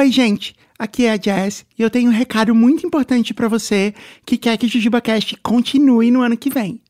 Oi, gente. Aqui é a Jess e eu tenho um recado muito importante para você que quer que o JujubaCast continue no ano que vem.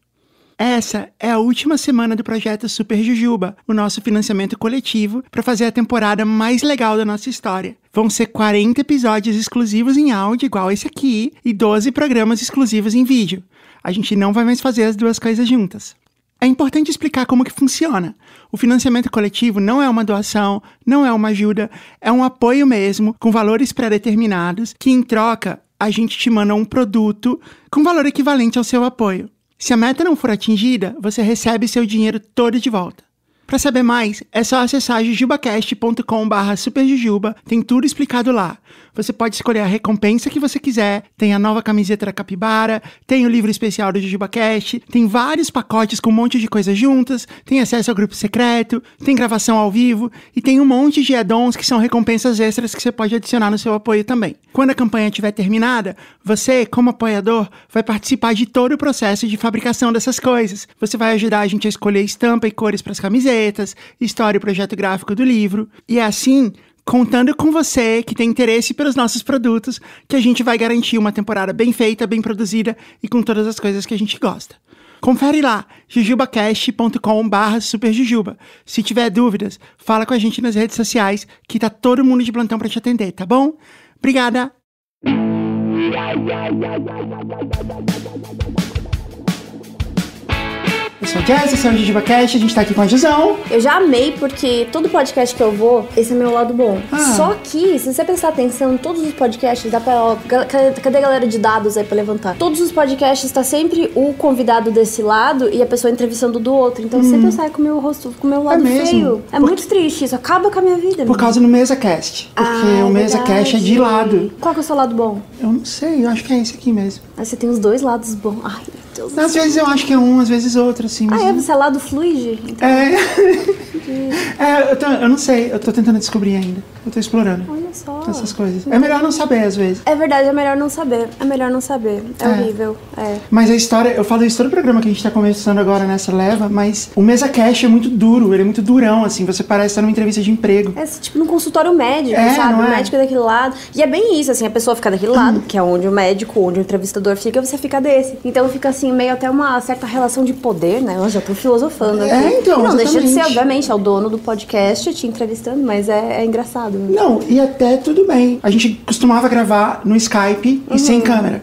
Essa é a última semana do projeto Super Jujuba, o nosso financiamento coletivo para fazer a temporada mais legal da nossa história. Vão ser 40 episódios exclusivos em áudio, igual esse aqui, e 12 programas exclusivos em vídeo. A gente não vai mais fazer as duas coisas juntas. É importante explicar como que funciona. O financiamento coletivo não é uma doação, não é uma ajuda, é um apoio mesmo, com valores pré-determinados, que em troca a gente te manda um produto com valor equivalente ao seu apoio. Se a meta não for atingida, você recebe seu dinheiro todo de volta. Para saber mais, é só acessar jujubacast.com.br superjujuba, tem tudo explicado lá. Você pode escolher a recompensa que você quiser, tem a nova camiseta da Capibara, tem o livro especial do JujubaCast, tem vários pacotes com um monte de coisas juntas, tem acesso ao grupo secreto, tem gravação ao vivo e tem um monte de add-ons que são recompensas extras que você pode adicionar no seu apoio também. Quando a campanha estiver terminada, você, como apoiador, vai participar de todo o processo de fabricação dessas coisas. Você vai ajudar a gente a escolher estampa e cores para as camisetas, história e projeto gráfico do livro, e é assim contando com você que tem interesse pelos nossos produtos, que a gente vai garantir uma temporada bem feita, bem produzida e com todas as coisas que a gente gosta. Confere lá, jujubacast.com.br superjujuba. Se tiver dúvidas, fala com a gente nas redes sociais, que tá todo mundo de plantão para te atender, tá bom? Obrigada! Sou a Jess, esse é o JujubaCast, a gente tá aqui com a Gisão. Eu já amei porque todo podcast que eu vou, esse é meu lado bom. Ah. Só que, se você prestar atenção, todos os podcasts, dá pra. Ó, cadê, a galera de dados aí pra levantar? Todos os podcasts tá sempre o convidado desse lado e a pessoa entrevistando do outro. Então sempre eu saio com o meu rosto, com o meu lado Hum. mesmo? feio. É Por- muito triste, isso acaba com a minha vida. Por causa do MesaCast. Porque Ah, o é MesaCast é de lado. Qual que é o seu lado bom? Eu não sei, eu acho que é esse aqui mesmo. Ah, você tem os dois lados bons. Ai, Deus. do Às céu. vezes eu acho que é um, às vezes outro, assim. Mas Ah, é? Você é lado fluide? Então, É. é eu, tô- eu não sei, eu tô tentando descobrir ainda. Eu tô explorando olha só. essas coisas. É melhor não saber, às vezes. É verdade, é melhor não saber. É melhor não saber. É, É. horrível. É. Mas a história, eu falo isso todo o programa que a gente tá começando agora nessa leva, mas o Mesa Cash é muito duro, ele é muito durão, assim, você parece estar numa entrevista de emprego. É tipo num consultório médico, É, sabe? não O é? médico é daquele lado. E é bem isso, assim, a pessoa fica daquele lado, que é onde o médico, onde o entrevistador fica, você fica desse. Então fica assim, meio até uma certa relação de poder, né? Eu já tô filosofando aqui. É, então, Não, deixa de ser, exatamente. obviamente, é o dono do podcast te entrevistando, mas é, é engraçado. né? Não, e até tudo bem. A gente costumava gravar no Skype e sem câmera.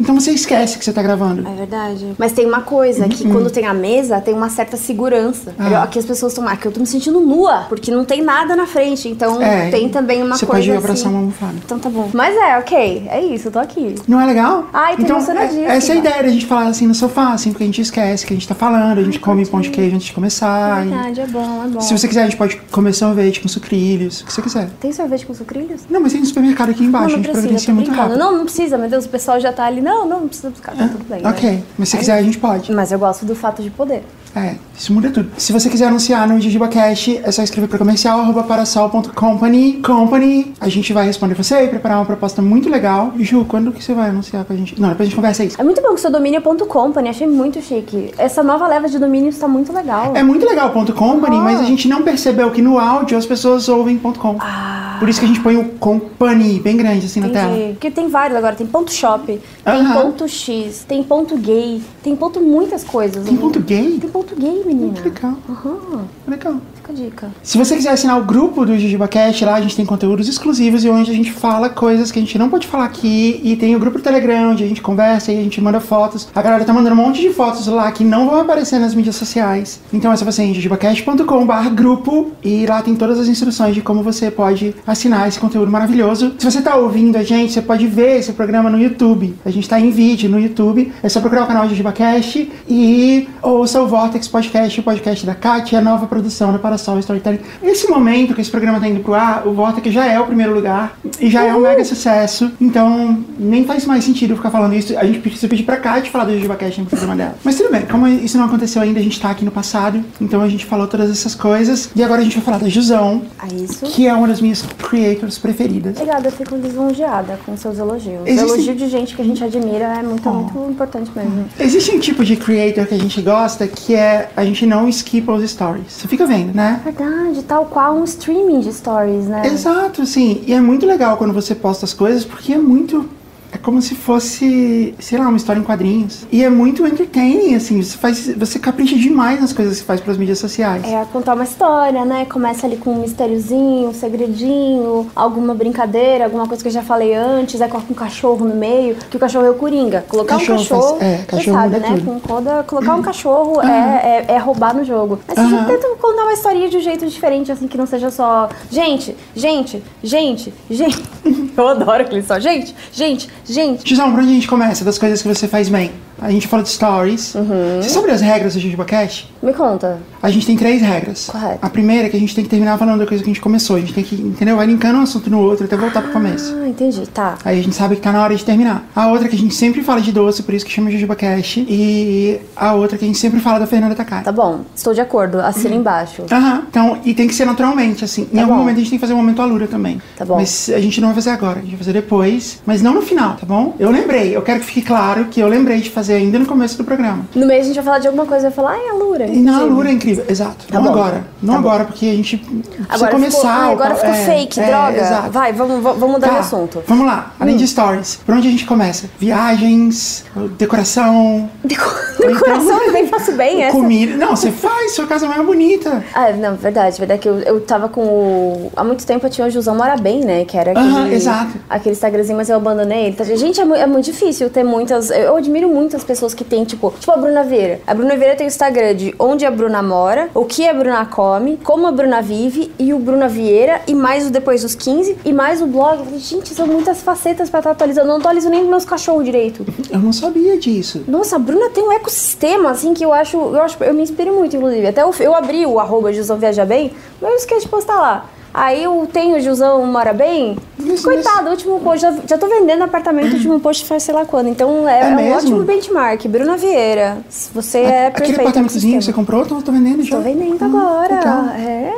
Então você esquece que você tá gravando. É verdade. Mas tem uma coisa, que quando tem a mesa, tem uma certa segurança. Uhum. Ah. Aqui as pessoas estão, ah, que eu tô me sentindo nua, porque não tem nada na frente. Então É, tem também uma você coisa pode assim. abraçar uma almofada. Então tá bom. Mas é, ok. É isso, eu tô aqui. Não é legal? Ai, então, é- essa é a ideia da gente falar assim no sofá, assim, porque a gente esquece que a gente tá falando, a gente come pão de queijo antes de começar. e- Verdade, é bom, é bom. Se você quiser, a gente pode comer sorvete com sucrilhos, o que você quiser. Tem sorvete com sucrilhos? Não, mas tem no supermercado aqui embaixo, não, a não gente precisa, providencia muito rápido. Não, não precisa, meu Deus, o pessoal já tá ali. Não, não, não precisa buscar, tá tudo bem. Ok, né? mas se Aí- quiser a gente pode. Mas eu gosto do fato de poder. É, isso muda tudo. Se você quiser anunciar no JujubaCast, é só escrever para comercial arroba parasol.company. Company, a gente vai responder você e preparar uma proposta muito legal. Ju, quando que você vai anunciar pra gente? Não, depois a gente conversa isso. É muito bom que seu domínio.company, achei muito chique. Essa nova leva de domínios tá muito legal. É muito legal ponto .company, Ah. mas a gente não percebeu que no áudio as pessoas ouvem ponto .com. Ah. Por isso que a gente põe o company bem grande assim na tela. Entendi. Porque tem vários agora, tem ponto shop, tem Aham. ponto X, tem ponto gay, tem ponto muitas coisas. Tem ponto gay? Tem ponto gay, menina. Que legal. Aham, Legal. Fica a dica. Se você quiser assinar o grupo do JujubaCast, lá a gente tem conteúdos exclusivos e onde a gente fala coisas que a gente não pode falar aqui. E tem o grupo do Telegram, onde a gente conversa e a gente manda fotos. A galera tá mandando um monte de fotos lá que não vão aparecer nas mídias sociais. Então é só você ir em jujubacast.com.br grupo e lá tem todas as instruções de como você pode assinar esse conteúdo maravilhoso. Se você tá ouvindo a gente, você pode ver esse programa no YouTube. A gente tá em vídeo no YouTube. É só procurar o canal JujubaCast e ouça o Vortex Podcast, o podcast da Kátia, a nova produção da Parasol Storytelling. Nesse momento que esse programa tá indo pro ar, o Vortex já é o primeiro lugar e já é um mega sucesso. Então, nem faz mais sentido ficar falando isso. A gente precisa pedir pra Kátia falar do JujubaCast no programa dela. Mas tudo bem, como isso não aconteceu ainda, a gente tá aqui no passado. Então a gente falou todas essas coisas. E agora a gente vai falar da Jusão, É que é uma das minhas creators preferidas. Obrigada, eu fico lisonjeada com seus elogios. Existe- Elogio de gente que a gente admira é muito, muito importante mesmo. Existe um tipo de creator que a gente gosta que é a gente não skipa os stories. Você fica vendo, né? Verdade, tal qual um streaming de stories, né? Exato, assim. E é muito legal quando você posta as coisas, porque é muito. É como se fosse, sei lá, uma história em quadrinhos. E é muito entertaining, assim. Você, faz, você capricha demais nas coisas que você faz pelas mídias sociais. É contar uma história, né? Começa ali com um mistériozinho, um segredinho, alguma brincadeira, alguma coisa que eu já falei antes, aí coloca um cachorro no meio, que o cachorro é o Coringa. Colocar Cachorro um cachorro, faz- é, você cachorro sabe, né? tudo. Com toda, colocar um cachorro é, é, é roubar no jogo. Mas você Aham. já tenta contar uma historinha de um jeito diferente, assim, que não seja só gente, gente, gente, gente. Eu adoro aquele só, gente, gente, gente. Gisão, por onde a gente começa? Das coisas que você faz bem. A gente fala de stories. Uhum. Você sabe as regras do JujubaCast? Me conta. A gente tem três regras. Correto. A primeira é que a gente tem que terminar falando da coisa que a gente começou. A gente tem que, entendeu? Vai linkando um assunto no outro até voltar pro começo. Ah, entendi, tá. Aí a gente sabe que tá na hora de terminar. A outra é que a gente sempre fala de doce, por isso que chama JujubaCast. E a outra é que a gente sempre fala da Fernanda Takai. Tá bom, estou de acordo. Assina embaixo. Aham. Então, e tem que ser naturalmente, assim. em Tá algum bom. momento a gente tem que fazer um momento alura também. Tá bom. Mas a gente não vai fazer agora, a gente vai fazer depois. Mas não no final, tá bom? Eu lembrei, eu quero que fique claro que eu lembrei de fazer ainda no começo do programa. No mês a gente vai falar de alguma coisa, vai falar, ai, a Lura. E na inclusive. alura é incrível, exato. Tá não bom. agora. Não Tá bom. agora, porque a gente precisa Agora começar. ficou, o agora ficou é, fake, é, droga. Exato. Vai, vamos, vamos mudar Tá, de assunto. Vamos lá. Além Hum. de stories, por onde a gente começa? Viagens, decoração, Deco- Decoração eu também faço bem essa. comida. Não, você faz, sua casa é mais bonita. Ah, não, verdade, verdade que eu, eu tava com o... Há muito tempo eu tinha o Jusão Mora Bem, né? Que era aquele... Aham, exato. Aquele Instagramzinho, mas eu abandonei ele. Tá, Gente, é, mu- é muito difícil ter muitas... Eu admiro muito as pessoas que têm, tipo... Tipo a Bruna Vieira. A Bruna Vieira tem o Instagram de onde a Bruna mora, o que a Bruna come, como a Bruna vive, e o Bruna Vieira, e mais o Depois dos 15, e mais o blog. Eu falei, gente, são muitas facetas pra estar atualizando. Eu não atualizo nem meus cachorros direito. Eu não sabia disso. Nossa, a Bruna tem um ecossistema, assim, que eu acho, eu acho, eu me inspiro muito, inclusive. Até eu, eu abri o arroba Gilzão Viaja Bem, mas eu esqueci de postar lá. Aí eu tenho o Gilzão Mora Bem. Coitado, o último post, já, já tô vendendo apartamento, o último post faz sei lá quando. Então é, É é um ótimo benchmark. Bruna Vieira, você é perfeito. Aquele apartamentozinho que você comprou, tô, tô vendendo já. Tô vendendo Ah, agora. legal. É.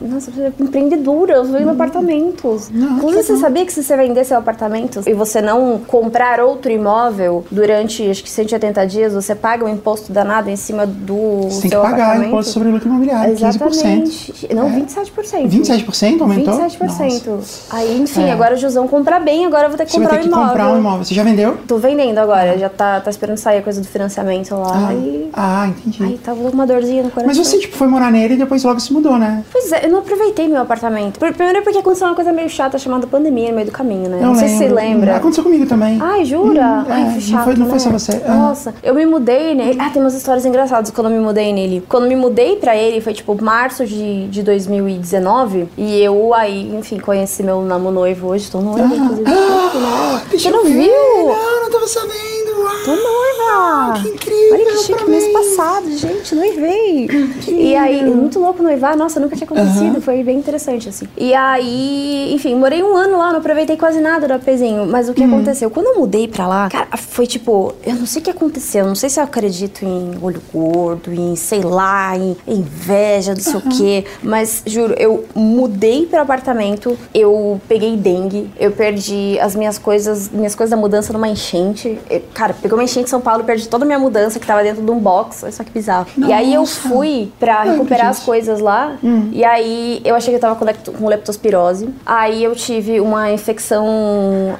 Nossa, é empreendedora, eu vendo apartamentos. Não, Inclusive, que você legal. sabia que se você vender seu apartamento e você não comprar outro imóvel durante acho que 180 dias, você paga um imposto danado em cima do Você tem que seu pagar apartamento? imposto sobre lucro imobiliário, 15%. Exatamente. Não, 27%. 27% aumentou? 27%. Nossa. Aí, enfim, É. agora o Jusão compra bem, agora eu vou ter que Você vai comprar ter um que imóvel. comprar um imóvel. Você já vendeu? Tô vendendo agora, já tá, tá esperando sair a coisa do financiamento lá. Ah, E... ah, entendi. Aí tava uma dorzinha no coração. Mas você, tipo, foi morar nele e depois logo se mudou, né? Pois é, eu não aproveitei meu apartamento. Primeiro porque aconteceu uma coisa meio chata chamada pandemia no meio do caminho, né? Eu não sei se você lembra. Aconteceu comigo também. Ai, jura? Hum, Ai, é, foi não chato, foi- não foi né? só você. Ah. Nossa, eu me mudei nele. Ah, tem umas histórias engraçadas quando eu me mudei nele. Quando eu me mudei pra ele, foi tipo março de, de 2019. E eu aí, enfim, conheci meu namo noivo hoje. Tô noiva, inclusive. Ah, Você não viu? Não, não tava sabendo. Tô noiva! que incrível, Olha que chique, mês passado, gente, noivei. E aí, muito louco noivar, nossa, nunca tinha acontecido, foi bem interessante, assim. E aí, enfim, morei um ano lá, não aproveitei quase nada do apezinho. Mas o que Hum. aconteceu? Quando eu mudei pra lá, cara, foi tipo, eu não sei o que aconteceu, não sei se eu acredito em olho gordo, em, sei lá, em inveja, não sei o quê. Mas, juro, eu mudei pro apartamento, eu peguei dengue, eu perdi as minhas coisas, minhas coisas da mudança numa enchente. Eu- cara, pegou uma enchente em São Paulo, perdi toda a minha mudança que tava dentro de um box. Olha só que bizarro. E aí eu Nossa. fui pra recuperar as coisas lá. E aí eu achei que eu tava com lepto- com leptospirose. Aí eu tive uma infecção,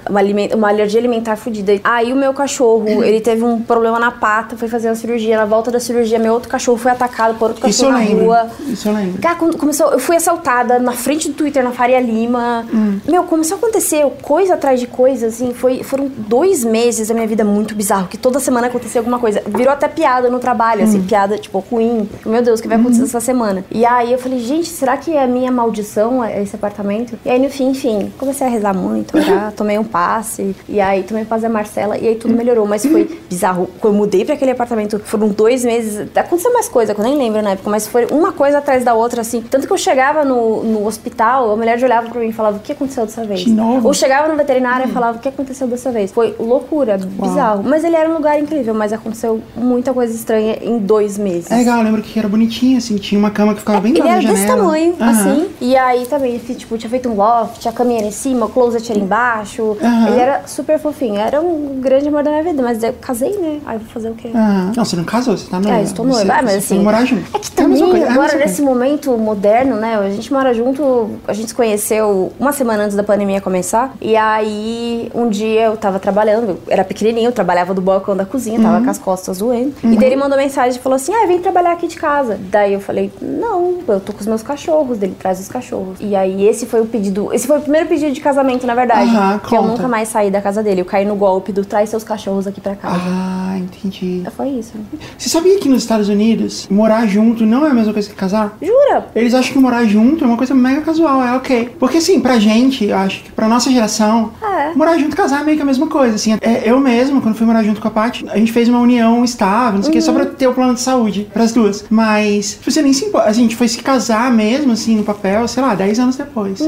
uma, aliment- uma alergia alimentar fodida. Aí o meu cachorro, ele teve um problema na pata, foi fazer uma cirurgia. Na volta da cirurgia, meu outro cachorro foi atacado por outro cachorro na lembro. rua. Isso eu lembro. Cara, começou, eu fui assaltada na frente do Twitter, na Faria Lima. Meu, começou a acontecer coisa atrás de coisa, assim. Foi, foram dois meses da minha vida muito bizarro, que toda semana acontecia alguma coisa. Virou até piada no trabalho, assim, piada, tipo, ruim. Meu Deus, o que vai acontecer essa semana? E aí eu falei, gente, será que é a minha maldição é esse apartamento? E aí, no fim, enfim, comecei a rezar muito, orar, tomei um passe. E aí, tomei paz da Marcela, e aí tudo melhorou. Mas foi bizarro. Quando eu mudei pra aquele apartamento, foram dois meses. Aconteceu mais coisa, que eu nem lembro na época, mas foi uma coisa atrás da outra, assim. Tanto que eu chegava no, no hospital, a mulher já olhava pra mim e falava: O que aconteceu dessa vez? De novo? Ou chegava no veterinário e falava: O que aconteceu dessa vez? Foi loucura, bizarro. Mas ele era um lugar incrível. mas aconteceu muita coisa estranha em dois meses. É legal, eu lembro que era bonitinho, assim, tinha uma cama que ficava bem Ele na era desse tamanho, Aham. assim. E aí também, ele, tipo, tinha feito um loft, a caminha era em cima, o closet era embaixo. Aham. Ele era super fofinho. Era um grande amor da minha vida, mas eu casei, né? Aí vou fazer o quê? Aham. Não, você não casou, você tá noiva. É, estou noiva. Ah, mas assim. morar junto. É que também, é agora, mesma nesse momento moderno, né? A gente mora junto, a gente se conheceu uma semana antes da pandemia começar. E aí, um dia eu tava trabalhando, era pequenininho, eu trabalhava do balcão da cozinha, tava Uhum. com as costas doendo. E daí ele mandou mensagem e falou assim: Ah, vem trabalhar aqui de casa. Daí eu falei: Não, eu tô com os meus cachorros. Dele traz os cachorros. E aí, esse foi o pedido, esse foi o primeiro pedido de casamento, na verdade. Aham, que eu conta. nunca mais saí da casa dele. Eu caí no golpe do traz seus cachorros aqui pra casa. Ah, entendi. Foi isso. Você sabia que nos Estados Unidos, morar junto não é a mesma coisa que casar? Jura? Eles acham que morar junto é uma coisa mega casual, é ok. Porque assim, pra gente, eu acho que pra nossa geração, É. morar junto e casar é meio que a mesma coisa. Assim, é, eu mesmo, quando fui morar junto com a Paty, a gente fez uma união estável, não sei o que, só pra ter o plano de saúde pras duas. Mas tipo, você nem se importa. A gente foi se casar mesmo, assim, no papel, sei lá, 10 anos depois.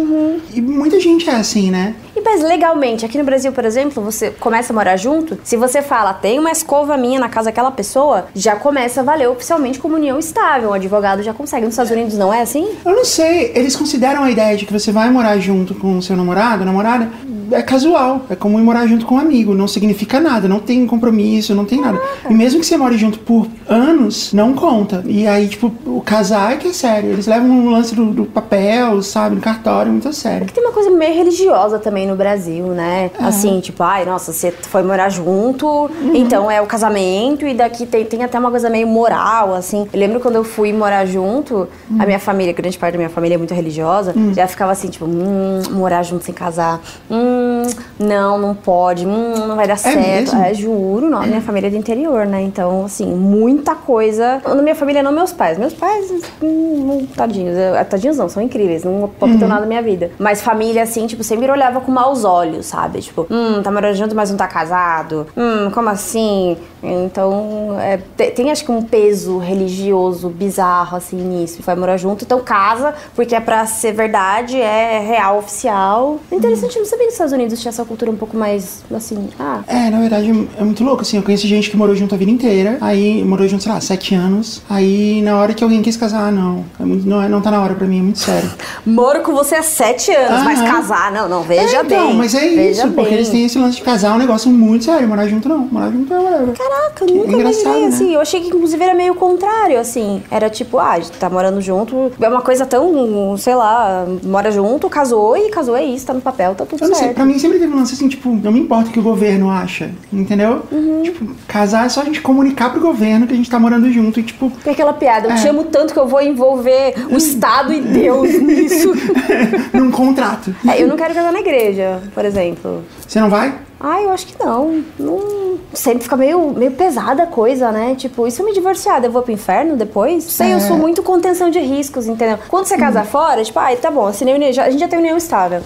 E muita gente é assim, né? Mas legalmente, aqui no Brasil, por exemplo, você começa a morar junto, se você fala, tem uma escova minha na casa daquela pessoa, já começa a valer oficialmente como união estável. O advogado já consegue. Nos Estados Unidos não é assim? Eu não sei, eles consideram a ideia de que você vai morar junto com o seu namorado, namorada, é casual. É como ir morar junto com um amigo. Não significa nada, não tem compromisso, não tem nada. E mesmo que você more junto por anos, não conta. E aí, tipo, o casar é que é sério. Eles levam o lance do, do papel, sabe, do cartório, muito a sério. Tem uma coisa meio religiosa também no Brasil, né? Assim, tipo, ai, nossa, você foi morar junto, então é o casamento, e daqui tem, tem até uma coisa meio moral, assim. Eu lembro quando eu fui morar junto, a minha família, grande parte da minha família é muito religiosa, já ficava assim, tipo, hum, morar junto sem casar. Hum, não, não pode, hum, não vai dar certo. mesmo? É, juro, não, minha família é do interior, né? Então, assim, muita coisa. Na minha família, não meus pais. Meus pais, hum, não, tadinhos. Eu- Tadinhos não, são incríveis. Não aproveitam nada da minha vida. Mas família, assim, tipo, sempre olhava com maus olhos, sabe? Tipo, hum, tá morando junto, mas não tá casado. Hum, como assim? Então, é, te- tem, acho que um peso religioso bizarro, assim, nisso. Vai morar junto, então casa, porque é pra ser verdade, é real, oficial. Interessante, eu não sabia que nos Estados Unidos tinha essa cultura um pouco mais, assim, ah, É, na verdade é muito louco, assim. Eu conheci gente que morou junto a vida inteira, aí morou junto, sei lá, sete anos. Aí na hora que alguém quis casar, ah, não. É muito, não, é- não tá na hora pra mim, é muito sério. Moro com você há sete anos, mas casar, não, não, veja é, então, bem. mas é veja isso, porque bem. eles têm esse lance de casar, é um negócio muito sério. Morar junto não, morar junto é whatever. Caraca, nunca engraçado, imaginei né? assim. Eu achei que inclusive era meio contrário, assim. Era tipo, ah, tá morando junto. É uma coisa tão, sei lá, mora junto, casou e casou é isso, tá no papel, tá tudo Eu não sei, certo. pra mim sempre teve um lance assim, tipo, não me importa o que o governo acha, entendeu? Uhum. Tipo, casar é só a gente comunicar pro governo que a gente tá morando junto e, tipo, Tem aquela piada, eu É. te amo tanto que eu vou envolver o Estado e Deus nisso. num contrato. É, eu não quero casar na igreja, por exemplo. Você não vai? Ah, eu acho que não. não. Sempre fica meio, meio pesada a coisa, né? Tipo, e se eu me divorciar, eu vou pro inferno depois? Sei, eu É. sou muito contenção de riscos, entendeu? Quando você casa fora, tipo, ah, tá bom, assinei união, já- a gente já tem união estável.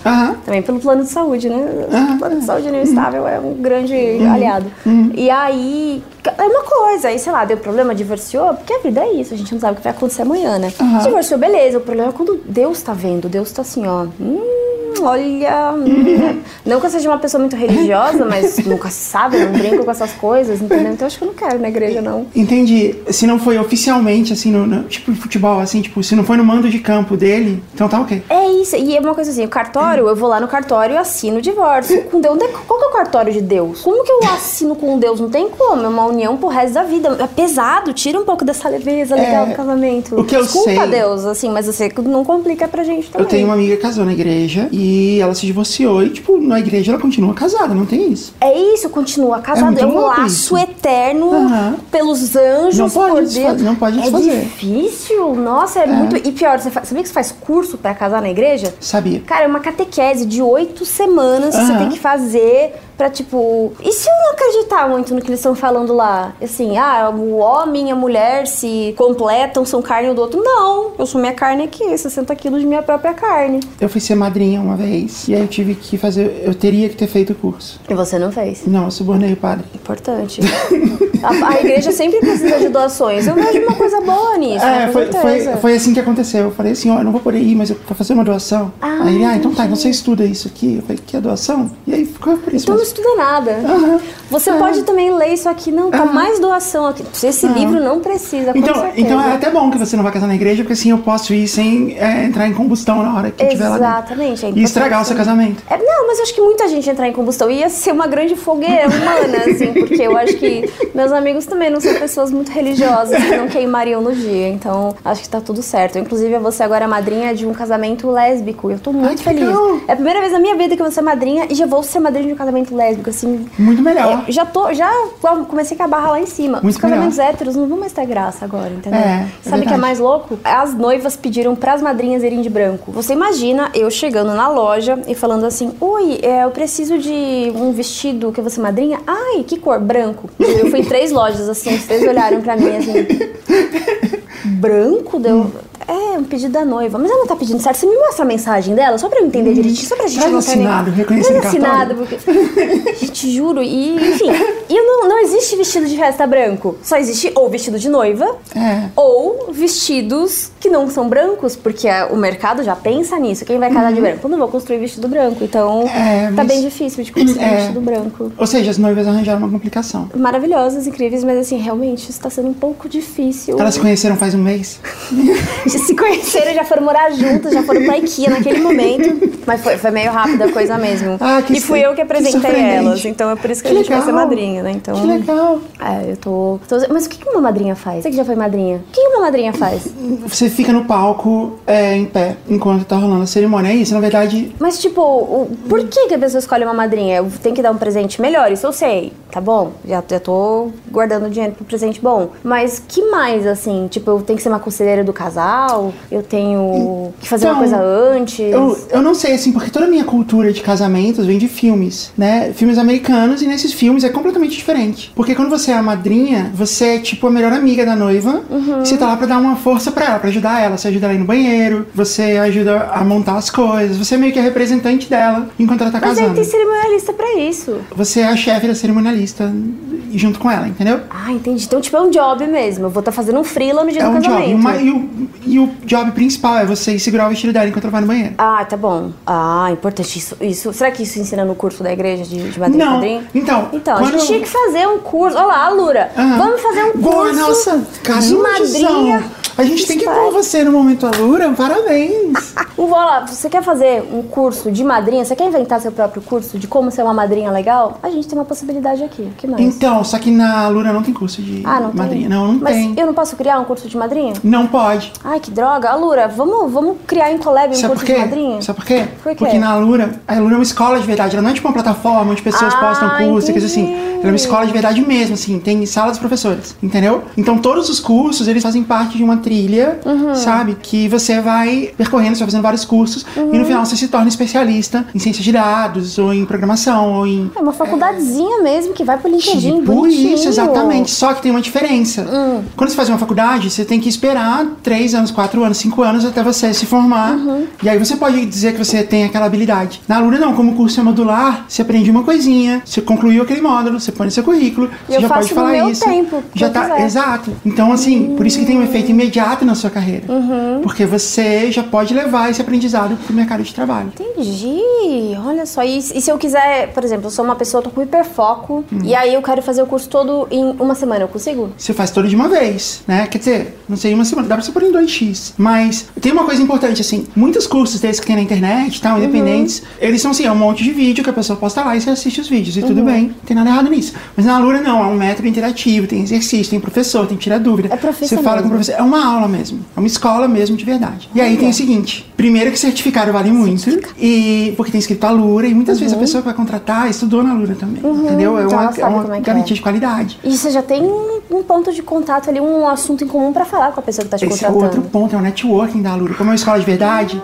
Também pelo plano de saúde, né? O plano de saúde união estável é um grande aliado. E aí, é uma coisa, aí, sei lá, deu problema, divorciou, porque a vida é isso, a gente não sabe o que vai acontecer amanhã, né? Divorciou, beleza. O problema é quando Deus tá vendo, Deus tá assim, ó. Hum, olha. hum. Não que eu seja uma pessoa muito religiosa, mas nunca se sabe, eu não brinco com essas coisas, entendeu? Então acho que eu não quero na igreja, não. Entendi. Se não foi oficialmente, assim, no, no- tipo futebol, assim, tipo, se não foi no mando de campo dele, então tá ok. É isso, e é uma coisa assim, o cartório, eu vou lá no cartório e assino o divórcio. Com Deus, é- qual que é o cartório de Deus? Como que eu assino com Deus? Não tem como, é uma união pro resto da vida. É pesado, tira um pouco dessa leveza legal É, do casamento. o que eu Desculpa, sei- Deus, assim, mas você não complica pra gente também. Eu tenho uma amiga que casou na igreja e ela se divorciou e, tipo, na igreja ela continua casada, não tem isso. É isso, continua casado. muito É, um louco laço isso. eterno Aham. pelos anjos, Não pode por Deus. não pode é desfazer. difícil, nossa, é, muito. E pior, você fa... sabia que você faz curso pra casar na igreja? Sabia? Cara, é uma catequese de oito semanas que você tem que fazer pra, tipo. E se eu não acreditar muito no que eles estão falando lá? Assim, ah, o homem e a mulher se completam, são carne um do outro. Não, eu sou minha carne aqui, 60 quilos de minha própria carne. Eu fui ser madrinha uma vez e aí eu tive que fazer. Eu teria que ter feito o curso. E você não fez. Não, eu subornei o padre. Importante. a, a igreja sempre precisa de doações. Eu vejo uma coisa boa nisso, É, foi, foi, foi assim que aconteceu. Eu falei assim, ó, eu não vou poder ir, mas eu vou fazer uma doação. Ah, aí ele, ah, então tá, então você estuda isso aqui. Eu falei, que é doação? E aí ficou por isso Então não mesmo. estuda nada. Você pode também ler isso aqui, não, tá mais doação aqui. Esse livro não precisa, Então, certeza. então é até bom que você não vai casar na igreja, porque assim eu posso ir sem é, entrar em combustão na hora que eu tiver lá. Exatamente. é estragar o seu casamento. É, não, mas eu acho que muita gente entrar em combustão ia ser uma grande fogueira humana, assim, porque eu acho que meus amigos também não são pessoas muito religiosas que não queimariam no dia, então acho que tá tudo certo. Inclusive, você agora é madrinha de um casamento lésbico. Eu tô muito que feliz. legal. É a primeira vez na minha vida que eu vou ser madrinha e já vou ser madrinha de um casamento lésbico, assim. Muito melhor. Já tô, já comecei com a barra lá em cima. Muito Os casamentos héteros não vão mais ter graça agora, entendeu? É, é Sabe o que é mais louco? As noivas pediram pras madrinhas irem de branco. Você imagina eu chegando na loja e falando assim: Oi, é, eu preciso de um vestido que você madrinha. Ai, que cor? Branco. Eu fui em três lojas assim, os três olharam pra mim assim. Branco? Deu. É, um pedido da noiva. Mas ela tá pedindo certo. Você me mostra a mensagem dela, só pra eu entender direitinho, só pra gente não assinado, reconhecido Traz em assinado, porque. Gente, juro. E, enfim. E não, não existe vestido de festa branco. Só existe ou vestido de noiva, É. ou vestidos que não são brancos, porque a- o mercado já pensa nisso. Quem vai casar de branco? Eu não vou construir vestido branco. Então, Uhum. É, tá mas- bem difícil de construir É. vestido branco. Ou seja, as noivas arranjaram uma complicação. Maravilhosas, incríveis, mas assim, realmente isso tá sendo um pouco difícil. Elas se conheceram faz um mês. Se conheceram, já foram morar juntas, já foram pra IKEA naquele momento. Mas foi, foi meio rápida a coisa mesmo. Ah, que e fui eu que que apresentei surpreendente. elas. Então é por isso que, Que a gente vai ser legal. madrinha, né? Então. Que legal. É, eu tô, tô- Mas o que que uma madrinha faz? Você que já foi madrinha. O que que uma madrinha faz? Você fica no palco é, em pé enquanto tá rolando a cerimônia. É isso, na verdade. Mas, tipo, o- por que, que a pessoa escolhe uma madrinha? Tenho que dar um presente melhor, isso eu sei, tá bom? Já, já tô guardando dinheiro pro presente bom. Mas que mais, assim? Tipo, eu tenho que ser uma conselheira do casal? Eu tenho que fazer uma Então, coisa antes? Eu, eu não sei, assim, porque toda a minha cultura de casamentos vem de filmes, né? Filmes americanos, e nesses filmes é completamente diferente. Porque quando você é a madrinha, você é tipo a melhor amiga da noiva, Uhum. você tá lá pra dar uma força pra ela, pra ajudar ela. Você ajuda ela a ir no banheiro, você ajuda a montar as coisas, você é meio que a representante dela enquanto ela tá Mas aí casando. tem cerimonialista pra isso. Você é a chefe da cerimonialista junto com ela, entendeu? Ah, entendi. Então, tipo, é um job mesmo. Eu vou estar fazendo um freela no dia É do um job. casamento. E, uma- e o, e o job principal é você ir segurar o vestido dela enquanto ela vai no banheiro. Ah, tá bom. Ah, importante isso. isso. Será que isso ensina no curso da igreja de, de madrinha Não. padrinho? Então, Então, a gente eu- tinha que fazer um curso. Olha lá, Lura. Aham. Vamos fazer um curso Boa, nossa, de madrinha. A gente tem que ir com você no Momento Alura, parabéns. Lá, você quer fazer um curso de madrinha? Você quer inventar seu próprio curso de como ser uma madrinha legal? A gente tem uma possibilidade aqui. O que mais? Então, só que na Alura não tem curso de ah, não madrinha. tem? Não, não Mas tem. eu não posso criar um curso de madrinha? Não pode. Ai, que droga. Alura, vamos, vamos criar em collab um Sabe por curso quê? de madrinha? Sabe por quê? Por quê? Porque na Alura, a Alura é uma escola de verdade. Ela não é tipo uma plataforma onde pessoas Ah, postam curso e coisa assim. Ela é uma escola de verdade mesmo, assim. Tem salas de professores, entendeu? Então todos os cursos, eles fazem parte de uma trilha, Uhum. sabe? Que você vai percorrendo, você vai fazendo vários cursos. Uhum. E no final você se torna especialista em ciências de dados, ou em programação, ou em É uma faculdadezinha mesmo que vai pro LinkedIn, Tipo bonitinho. isso, exatamente. Só que tem uma diferença. Hum. Quando você faz uma faculdade, você tem que esperar 3 anos, 4 anos, 5 anos até você se formar. Uhum. E aí você pode dizer que você tem aquela habilidade. Na Alura, não. Como o curso é modular, você aprende uma coisinha, você concluiu aquele módulo, você põe no seu currículo, E você já pode falar meu isso. tempo, já tá, quiser. exato. Então, assim, por isso que tem um efeito imediato na sua carreira. Uhum. Porque você já pode levar esse aprendizado pro mercado de trabalho. Entendi. Olha só. E, e se eu quiser, por exemplo, eu sou uma pessoa, tô com hiperfoco, Hum. e aí eu quero fazer o curso todo em uma semana, eu consigo? Você faz todo de uma vez, né? Quer dizer, não sei, uma semana, dá pra você pôr em 2x. Mas tem uma coisa importante, assim, muitos cursos desses que tem na internet, Uhum. tal, independentes, eles são assim, é um monte de vídeo que a pessoa posta lá e você assiste os vídeos, e Uhum. tudo bem, não tem nada errado nisso. Mas na Alura não, é um método interativo, tem exercício, tem professor, tem que tirar dúvida. É professor Você fala com o mesmo. professor, é uma aula mesmo, é uma escola mesmo de verdade. E aí tem o seguinte, primeiro que certificado vale muito, e porque tem escrito Alura, e muitas vezes a pessoa que vai contratar estudou na Alura também, entendeu? É Então uma, é uma é garantia é. de qualidade. E você já tem um, um ponto de contato ali, um assunto em comum pra falar com a pessoa que tá te Esse é contratando. outro ponto, é o networking da Alura. Como é uma escola de verdade,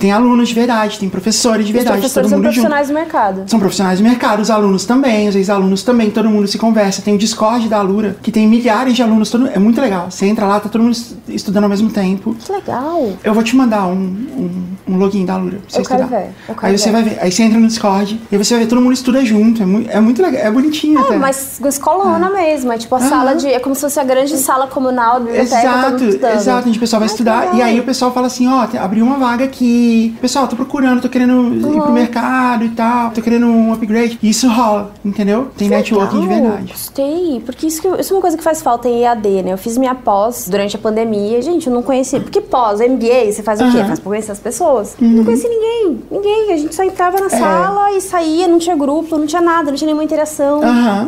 tem alunos de verdade, tem professores de Os verdade, professores todo são mundo junto. profissionais do mercado. São profissionais do mercado, os alunos também, os ex-alunos também, todo mundo se conversa. Tem o Discord da Alura, que tem milhares de alunos, todo- é muito legal. Você entra lá, tá todo mundo est- estudando ao mesmo tempo. Que legal. Eu vou te mandar um, um um login da Alura pra você Eu quero estudar. ver, eu quero aí você ver. vai ver. Aí você entra no Discord e você vai ver todo mundo estuda junto. É muito, é muito legal, é bonitinho até. É, mas escolona mesmo. É tipo a Aham. sala de. É como se fosse a grande sala comunal da biblioteca. Exato, exato. A gente, pessoal vai Ai, que estudar e aí o pessoal fala assim, ó, tem- abriu uma vaga aqui. Pessoal, tô procurando, tô querendo ir pro mercado e tal, tô querendo um upgrade. Isso rola, entendeu? Tem networking de Legal, verdade. Gostei, porque isso, que, isso é uma coisa que faz falta em EAD, né? Eu fiz minha pós durante a pandemia. Gente, eu não conhecia. Porque pós, MBA, você faz o quê? Uhum. Faz pra conhecer as pessoas. Eu não conhecia ninguém. Ninguém. A gente só entrava É. na sala e saía, não tinha grupo, não tinha nada, não tinha nenhuma interação.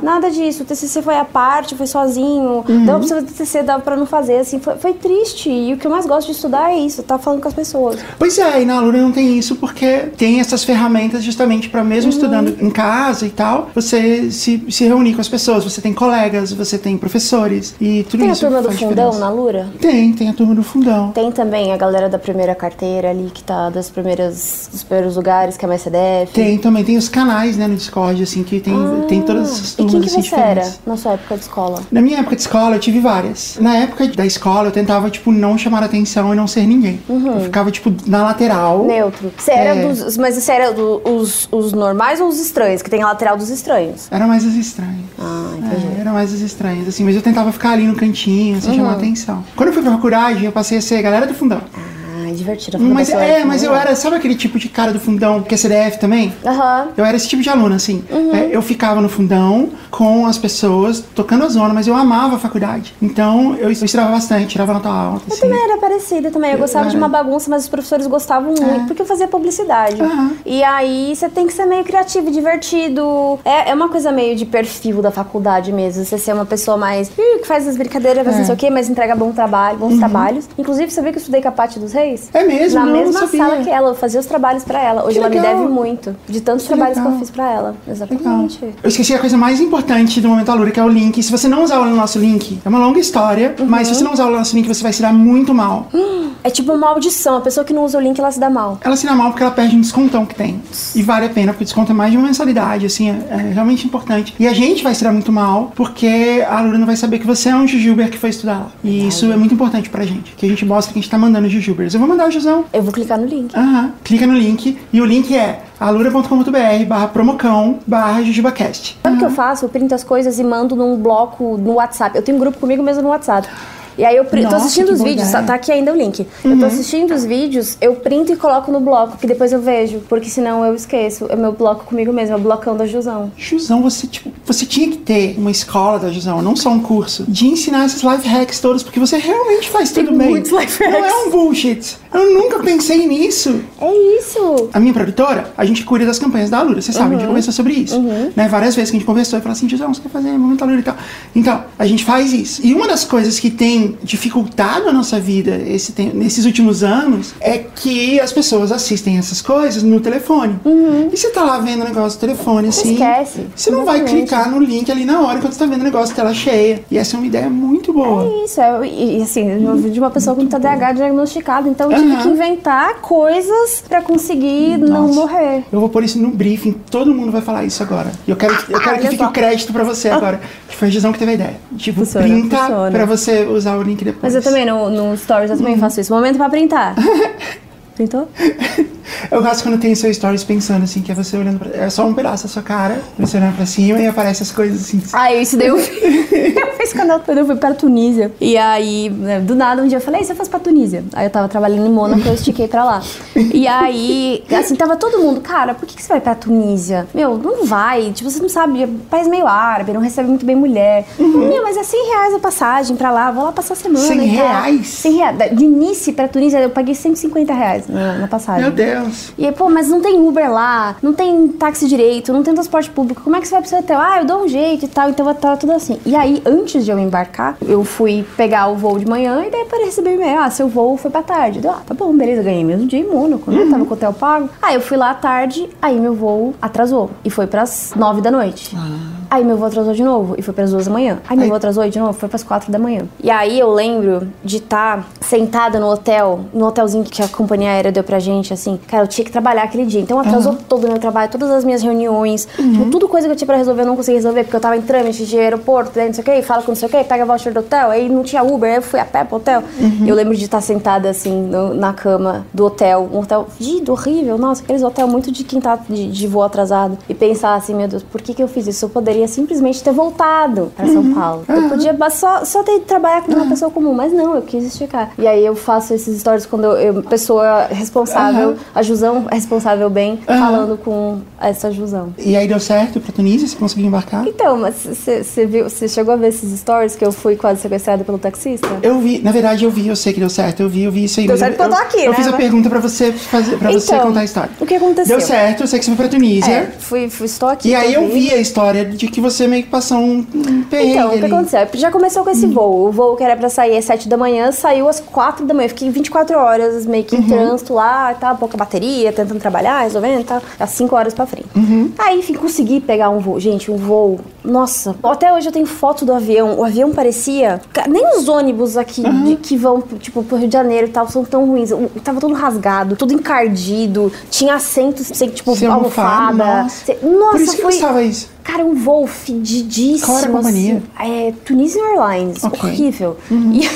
Nada disso. O TCC foi à parte, foi sozinho. Uhum. Dava pra fazer TCC, dava pra não fazer, assim. Foi, foi triste. E o que eu mais gosto de estudar é isso, tá falando com as pessoas. Pois é, e na Alura não tem isso porque tem essas ferramentas justamente para mesmo Uhum. estudando em casa e tal, você se, se reunir com as pessoas. Você tem colegas, você tem professores e tudo Tem a isso turma do fundão diferença. na Lura? Tem, tem a turma do fundão. Tem também a galera da primeira carteira ali, que tá das primeiras, dos primeiros lugares, que é mais CDF. Tem também, tem os canais, né, no Discord, assim, que tem, tem todas essas E turmas quem que assim, você era na sua época de escola? Na minha época de escola, eu tive várias. Na época da escola, eu tentava, tipo, não chamar atenção e não ser ninguém. Eu ficava, tipo, na lateral. Neutro. Você era É. dos. Mas você era do- os, os normais ou os estranhos? Que tem a lateral dos estranhos. Era mais as estranhas. Ah, entendi. É, era mais as estranhas, assim, mas eu tentava ficar ali no cantinho, sem Uhum. chamar atenção. Quando eu fui pra faculdade, eu passei a ser galera do fundão. Ah, divertido. Mas é, mas eu era, sabe aquele tipo de cara do fundão que é CDF também? Aham. Eu era esse tipo de aluno, assim. Uhum. É, eu ficava no fundão com as pessoas, tocando a zona, mas eu amava a faculdade. Então eu estudava bastante, tirava nota alta. Eu Assim. também era parecida também. Eu gostava de era. uma bagunça, mas os professores gostavam muito, porque eu fazia publicidade. Aham. E aí você tem que ser meio criativo, divertido. É, é uma coisa meio de perfil da faculdade mesmo. Você ser uma pessoa mais "Ih, que faz as brincadeiras, faz É. não sei o quê, mas entrega bom trabalho, bons trabalhos. Inclusive, você viu que eu estudei com a Paty dos Reis? É mesmo? Na Não, não mesma sabia. sala que ela, eu fazia os trabalhos pra ela. Hoje Que ela me legal. deve muito. De tantos Que trabalhos que legal. eu fiz pra ela. Legal. Exatamente. Eu esqueci a coisa mais importante do Momento Alura, que é o link. Se você não usar o nosso link, é uma longa história, mas Uhum. se você não usar o nosso link, você vai se dar muito mal. É tipo uma audição. A pessoa que não usa o link, ela se dá mal. Ela se dá mal porque ela perde um descontão que tem. E vale a pena, porque o desconto é mais de uma mensalidade, assim, é, é realmente importante. E a gente vai se dar muito mal, porque a Alura não vai saber que você é um Jujuber que foi estudar lá. E isso é muito importante pra gente, que a gente mostra que a gente tá mandando Jujubers. Eu vou mandar o Josão. Eu vou clicar no link. Aham. Clica no link, e o link é alura.com.br barra promocão barra jujubacast. Sabe o que eu faço? Eu printo as coisas e mando num bloco no WhatsApp. Eu tenho um grupo comigo mesmo no WhatsApp. E aí eu pri- tô Nossa, assistindo os vídeos, tá, tá aqui ainda o link. Eu tô assistindo os vídeos, eu printo e coloco no bloco, que depois eu vejo, porque senão eu esqueço. É meu bloco comigo mesmo, é o blocão da Jusão. Jusão, você, tipo, você tinha que ter uma escola da Jusão, não só um curso, de ensinar esses life hacks todos, porque você realmente faz tudo bem. muitos life Não hacks. é um bullshit. Eu nunca pensei nisso. É isso! A minha produtora, a gente cuida das campanhas da Alura, você sabe, a Uhum. gente conversou sobre isso. Né? Várias vezes que a gente conversou e falou assim, Jusão, você quer fazer momento Alura e tal. Então, a gente faz isso. E uma das coisas que tem dificultado a nossa vida esse tem- nesses últimos anos é que as pessoas assistem essas coisas no telefone. E você tá lá vendo o negócio do telefone, assim. esquece. Você não vai clicar no link ali na hora enquanto você tá vendo o negócio tela cheia. E essa é uma ideia muito boa. É isso, é, e, assim, de uma pessoa com TDAH diagnosticado, então eu tive Aham. que inventar coisas pra conseguir não Nossa. morrer. Eu vou pôr isso no briefing, todo mundo vai falar isso agora. E eu quero, eu quero Olha que fique só. o crédito pra você agora. Que foi a Gisão que teve a ideia. Tipo, Funciona, printa funciona. pra você usar o link depois. Mas eu também, no, no Stories, eu Uhum. também faço isso. Momento pra printar. Printou? Eu gosto quando tem seu stories pensando assim, que é você olhando pra. É só um pedaço da sua cara, você olhando pra cima e aparece as coisas assim. Ah, isso daí eu fiz. quando eu, fui pra Tunísia. E aí, né, do nada, um dia eu falei, "E se eu fosse pra Tunísia? Aí eu tava trabalhando em Mônaco, eu estiquei pra lá. E aí, assim, tava todo mundo, cara, por que, que você vai pra Tunísia? Meu, não vai. Tipo, você não sabe, é um país meio árabe, não recebe muito bem mulher. Meu, mas é 100 reais a passagem pra lá, vou lá passar a semana. 100 e tal. reais? 100 reais. De início pra Tunísia, eu paguei 150 reais na, na passagem. Meu Deus. E aí, pô, mas não tem Uber lá, não tem táxi direito, não tem transporte público. Como é que você vai pro seu hotel? Ah, eu dou um jeito e tal. Então vai estar tudo assim. E aí, antes de eu embarcar, eu fui pegar o voo de manhã e daí para receber o e-mail. Ah, seu voo foi pra tarde. Eu, ah, tá bom, beleza, ganhei mesmo dia em Mônaco, né? Tava com o hotel pago. Aí eu fui lá à tarde, aí meu voo atrasou. E foi pras nove da noite. Aí meu voo atrasou de novo e foi pras duas da manhã. Aí meu voo atrasou de novo, foi pras quatro da manhã. E aí eu lembro de estar sentada no hotel, no hotelzinho que a companhia aérea deu pra gente, assim. Cara, eu tinha que trabalhar aquele dia. Então atrasou todo o meu trabalho, todas as minhas reuniões, tipo, tudo coisa que eu tinha pra resolver, eu não consegui resolver, porque eu tava em trâmite de aeroporto, daí não sei o que, fala com não sei o que, pega voucher do hotel, aí não tinha Uber, aí eu fui a pé pro hotel. E eu lembro de estar sentada assim no- na cama do hotel, um hotel de horrível, nossa, aqueles hotel muito de quem tá de, de voo atrasado. E pensar assim, meu Deus, por que, que eu fiz isso? Eu poderia simplesmente ter voltado pra São Paulo. Eu podia só, só ter trabalhar como uma pessoa comum, mas não, eu quis esticar. E aí eu faço esses stories quando eu, eu pessoa responsável, a Jusão responsável bem, falando com essa Jusão. E aí deu certo pra Tunísia? Você conseguiu embarcar? Então, mas você viu, você chegou a ver esses stories que eu fui quase sequestrada pelo taxista? Eu vi, na verdade eu vi, eu sei que deu certo, eu vi, eu vi isso aí. Deu certo porque eu tô aqui, eu né? fiz a pergunta pra você fazer, para você Então, contar a história. o que aconteceu? Deu certo, eu sei que você foi pra Tunísia. É, fui, fui, estou aqui. E aí eu vi a história de que você meio que passou um, um perrengue Então, o que ali. aconteceu? Já começou com esse voo. O voo que era pra sair às 7 da manhã saiu às 4 da manhã. Fiquei 24 horas meio que em trânsito lá tal, pouca bateria, tentando trabalhar, resolvendo e tal. Às 5 horas pra frente. Aí, enfim, consegui pegar um voo. Gente, um voo. Nossa, até hoje eu tenho foto do avião. O avião parecia. Nem os ônibus aqui de- que vão, tipo, pro Rio de Janeiro e tal, são tão ruins. O- Tava todo rasgado, tudo encardido. Tinha assentos sem, tipo, Sem almofada, almofada. nossa. Por isso que foi. custava isso. Cara, um voo fedidíssimo. Qual era a companhia? assim. É Tunisian Airlines. Ok. Horrível. E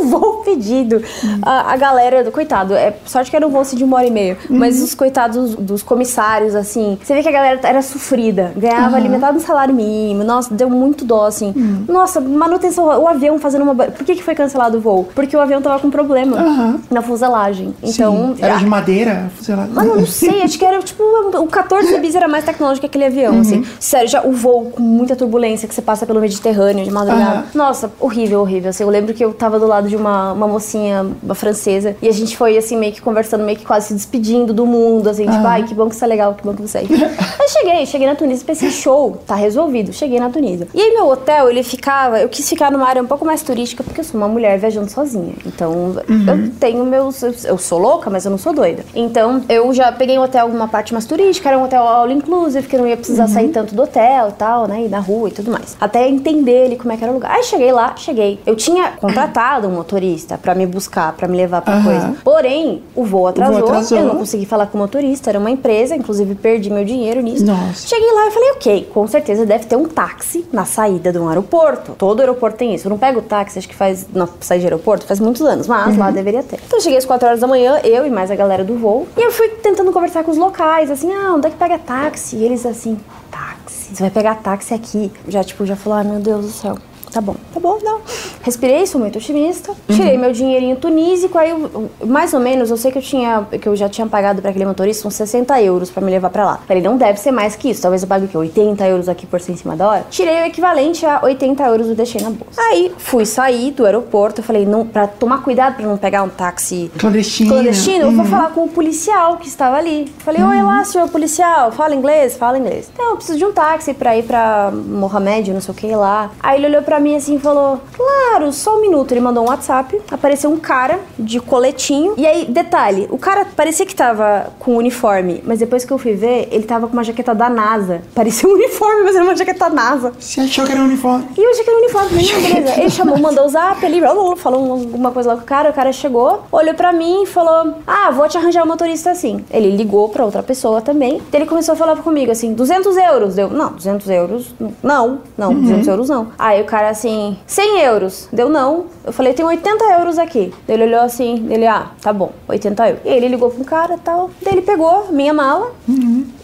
o voo pedido. A, a galera, do coitado, é sorte que era um voo assim, de uma hora e meia. Mas os coitados dos comissários, assim, você vê que a galera era sofrida. Ganhava ali metade do salário mínimo. Nossa, deu muito dó, assim. Nossa, manutenção, o avião fazendo uma. Por que, que foi cancelado o voo? Porque o avião tava com problema Aham. na fuselagem. Então. Sim. Era de madeira. Mano, eu não sei, acho que era tipo. O 14 bis era mais tecnológico que aquele avião, Uhum. assim. Sério, já o voo com muita turbulência que você passa pelo Mediterrâneo de madrugada. Nossa, horrível, horrível. Assim, eu lembro que eu tava do lado de uma, uma mocinha uma francesa e a gente foi assim, meio que conversando, meio que quase se despedindo do mundo, assim, tipo, ai, que bom que você é legal, que bom que você é. Aí cheguei, cheguei na Tunísia, pensei, show, tá resolvido. Cheguei na Tunísia. E aí meu hotel, ele ficava, eu quis ficar numa área um pouco mais turística, porque eu sou uma mulher viajando sozinha. Então, eu tenho meus. eu- sou louca, mas eu não sou doida. Então, eu já peguei um hotel, uma parte mais turística, era um hotel all inclusive, que eu não ia precisar sair tanto do hotel e tal, né? E na rua e tudo mais. Até entender ele como é que era o lugar. Aí cheguei lá, cheguei. Eu tinha contratado um motorista pra me buscar, pra me levar pra Aham. coisa. Porém, o voo atrasou, atrasou. Eu não consegui falar com o motorista, era uma empresa, inclusive perdi meu dinheiro nisso. Nossa. Cheguei lá e falei, ok, com certeza deve ter um táxi na saída de um aeroporto. Todo aeroporto tem isso. Eu não pego táxi, acho que faz. Não, sair de aeroporto faz muitos anos, mas lá deveria ter. Então eu cheguei às 4 horas da manhã, eu e mais a galera do voo. E eu fui tentando conversar com os locais, assim, ah, onde é que pega táxi? E eles assim, táxi. Você vai pegar táxi aqui. Já, tipo, já falou, ah, meu Deus do céu. Tá bom, tá bom, não. Respirei, sou muito otimista. Tirei meu dinheirinho tunísico, aí eu- mais ou menos, eu sei que eu tinha, que eu já tinha pagado pra aquele motorista uns 60 euros pra me levar pra lá. Falei, não deve ser mais que isso, talvez eu pague o quê? 80 euros aqui por ser em cima da hora. Tirei o equivalente a 80 euros e deixei na bolsa. Aí fui sair do aeroporto, falei, não, pra tomar cuidado pra não pegar um táxi Clandestino. clandestino, eu vou Uhum. falar com o policial que estava ali. Falei, oi lá, senhor policial, fala inglês? Fala inglês. Então, eu preciso de um táxi pra ir pra Mohamed, não sei o que lá. Aí ele olhou pra mim assim falou, claro, só um minuto. Ele mandou um WhatsApp, apareceu um cara de coletinho. E aí, detalhe, o cara parecia que tava com uniforme, mas depois que eu fui ver, ele tava com uma jaqueta da NASA. Parecia um uniforme, mas era uma jaqueta da NASA. Você achou que era um uniforme? E eu achei que era um uniforme, não, beleza. Ele chamou, mandou o zap, ele falou alguma coisa lá com o cara, o cara chegou, olhou pra mim e falou: Ah, vou te arranjar um motorista assim. Ele ligou pra outra pessoa também. Daí ele começou a falar comigo assim: 200 euros. Deu, não, 200 euros, não, não, 200 euros não. Aí o cara assim: 100 euros. Deu, não. Eu falei: Tem 80 euros aqui. Daí ele olhou assim, ele, ah, tá bom, 80 euros. E ele ligou um cara e tal. Daí ele pegou minha mala.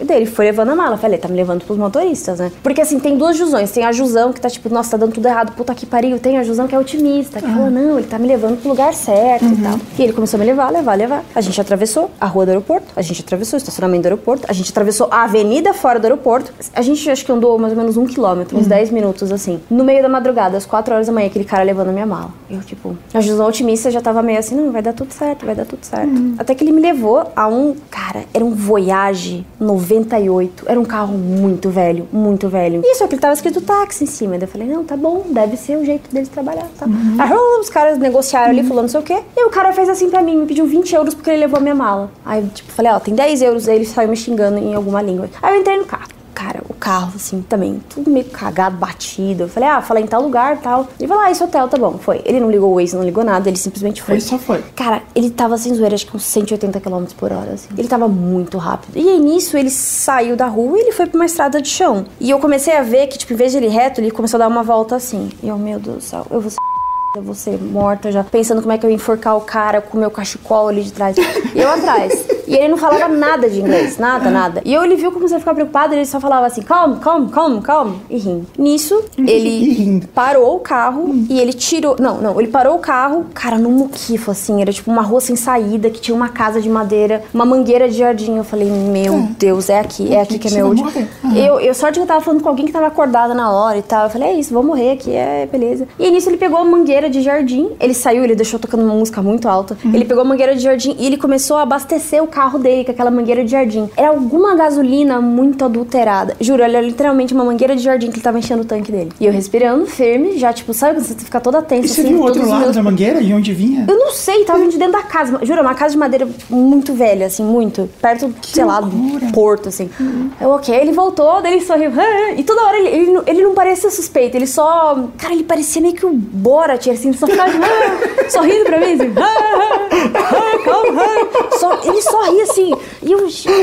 E daí ele foi levando a mala. Eu Falei, tá me levando pros motoristas, né? Porque assim, tem duas Jusões. Tem a Jusão que tá tipo, nossa, tá dando tudo errado, puta que pariu. Tem a Jusão que é otimista, que fala, não, ele tá me levando pro lugar certo e tal. E ele começou a me levar, levar, levar. A gente atravessou a rua do aeroporto, a gente atravessou o estacionamento do aeroporto, a gente atravessou a avenida fora do aeroporto. A gente acho que andou mais ou menos um quilômetro, uns 10 minutos assim. No meio da madrugada, às 4 horas da manhã, aquele cara levando a minha mala. Eu, tipo, a Jusão otimista já tava meio assim, não, vai dar tudo certo, vai dar tudo certo. Até que ele me levou a um, cara, era um Voyage 98. Era um carro muito velho, muito velho. E só que ele tava escrito táxi em cima. Daí eu falei, não, tá bom, deve ser o jeito deles trabalhar, tá? Aí uh, os caras negociaram ali, falando não sei o quê. E o cara fez assim pra mim, me pediu 20 euros porque ele levou a minha mala. Aí eu, tipo, falei, ó, tem 10 euros. Aí ele saiu me xingando em alguma língua. Aí eu entrei no carro. Cara, o carro, assim, também, tudo meio cagado, batido. Eu falei, ah, falei em tal lugar tal. Ele falou, ah, esse hotel tá bom. Foi. Ele não ligou o Waze, não ligou nada, ele simplesmente foi. Ele só foi. Cara, ele tava sem zoeira, acho que uns 180 km por hora, assim. Ele tava muito rápido. E aí, nisso, ele saiu da rua e ele foi pra uma estrada de chão. E eu comecei a ver que, tipo, em vez de ele reto, ele começou a dar uma volta assim. E eu, meu Deus do céu, eu vou ser eu vou ser morta já, pensando como é que eu ia enforcar o cara com o meu cachecol ali de trás. E eu atrás. E ele não falava nada de inglês, nada, nada. E eu, ele viu como você ficar preocupado, ele só falava assim, calm, calm, calm, calm, e rindo. Nisso, ele parou o carro e ele tirou, não, não, ele parou o carro, cara, num muquifo, assim, era tipo uma rua sem saída, que tinha uma casa de madeira, uma mangueira de jardim. Eu falei, meu É. Deus, é aqui, é aqui que é meu último. Eu, eu sorte que eu tava falando com alguém que tava acordada na hora e tal. Eu falei, é isso, vou morrer aqui, é beleza. E nisso ele pegou a mangueira de jardim, ele saiu, ele deixou tocando uma música muito alta. Ele pegou a mangueira de jardim e ele começou a abastecer o carro dele com aquela mangueira de jardim. Era alguma gasolina muito adulterada. Juro, era literalmente uma mangueira de jardim que ele tava enchendo o tanque dele. E eu respirando firme, já tipo, sabe quando você fica toda tensa E você assim, viu o outro lado meus da mangueira, de onde vinha? eu não sei, tava de dentro da casa. Juro, uma casa de madeira muito velha, assim, muito. Perto, sei lá, loucura. do porto, assim. Eu, ok, ele voltou, daí ele sorriu. E toda hora ele, ele, não- ele não parecia suspeito, ele só. Cara, ele parecia meio que o Borat, assim, só ficava "Ah", sorrindo pra mim, assim. "Ah, ah, calma, ah". Só, ele sorria assim. E eu,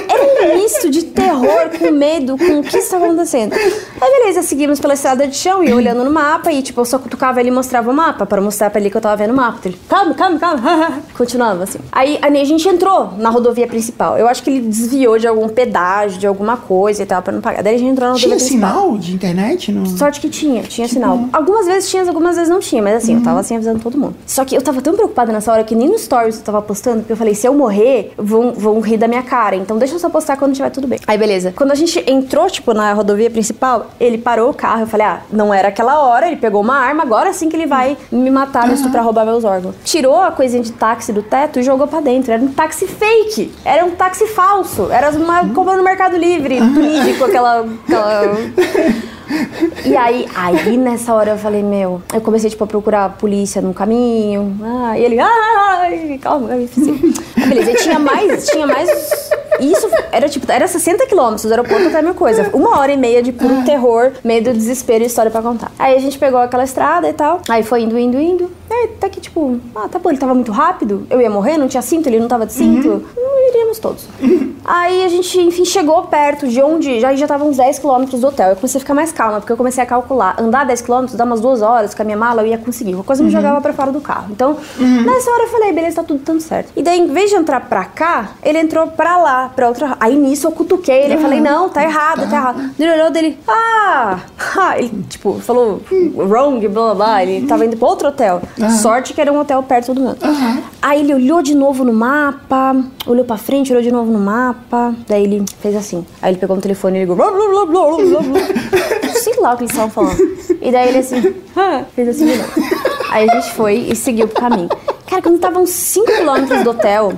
era um misto de terror com medo, com o que estava acontecendo. Aí, beleza, seguimos pela estrada de chão e olhando no mapa, e tipo, eu só cutucava ele e mostrava o mapa, pra mostrar pra ele que eu tava vendo o mapa. Ele, calma, calma, calma. Continuava assim. Aí, a gente entrou na rodovia principal. Eu acho que ele desviou de algum pedágio, de alguma coisa e tal, pra não pagar. Daí a gente entrou na rodovia Tinha principal. sinal de internet? No... Sorte que tinha, tinha sinal. Algumas vezes tinha, algumas vezes não tinha, mas assim, eu tava assim avisando todo mundo. Só que eu tava tão preocupada nessa hora que nem no stories eu tava postando, porque eu falei, se eu morrer, vão, vão rir da minha cara. Então deixa eu só postar quando tiver tudo bem. Aí beleza. Quando a gente entrou, tipo, na rodovia principal, ele parou o carro. Eu falei, ah, não era aquela hora, ele pegou uma arma, agora sim que ele vai me matar, me estuprar, roubar meus órgãos. Tirou a coisinha de táxi do teto e jogou pra dentro. Era um táxi fake. Era um táxi falso. Era uma comprou no Mercado Livre, tunídeo, com aquela- aquela e aí, aí nessa hora eu falei, meu, eu comecei tipo a procurar a polícia no caminho. Ah, e ele, ai, calma, eu assim. Beleza, e tinha mais, tinha mais. Isso era tipo, era 60 quilômetros do aeroporto até a minha coisa. Uma hora e meia de puro terror, medo, desespero e história pra contar. Aí a gente pegou aquela estrada e tal. Aí foi indo, indo, indo. Aí até que, tipo, ah, tá bom, ele tava muito rápido. Eu ia morrer, não tinha cinto, ele não tava de cinto. Não iríamos todos. Aí a gente, enfim, chegou perto de onde já já tava uns 10 quilômetros do hotel. Eu comecei a ficar mais calma, porque eu comecei a calcular. Andar 10 quilômetros, dar umas duas horas com a minha mala, eu ia conseguir. Uma coisa me jogava pra fora do carro. Então, nessa hora eu falei, beleza, tá tudo dando certo. E daí, em vez de entrar pra cá, ele entrou pra lá, pra outra. Aí nisso eu cutuquei ele. Eu falei, não, tá errado, tá errado. Ele olhou dele, ah! ah", ele, tipo, falou wrong, blá blá blá. Ele tava indo pra outro hotel. Sorte que era um hotel perto do meu. Aí ele olhou de novo no mapa, olhou pra frente, olhou de novo no mapa. Daí ele fez assim. Aí ele pegou no telefone e ligou. Blá, blá, blá, blá, blá, blá. Sei lá o que eles estavam falando. E daí ele assim, "Ah", fez assim de novo. Aí a gente foi e seguiu pro caminho. Cara, quando tava uns 5 quilômetros do hotel,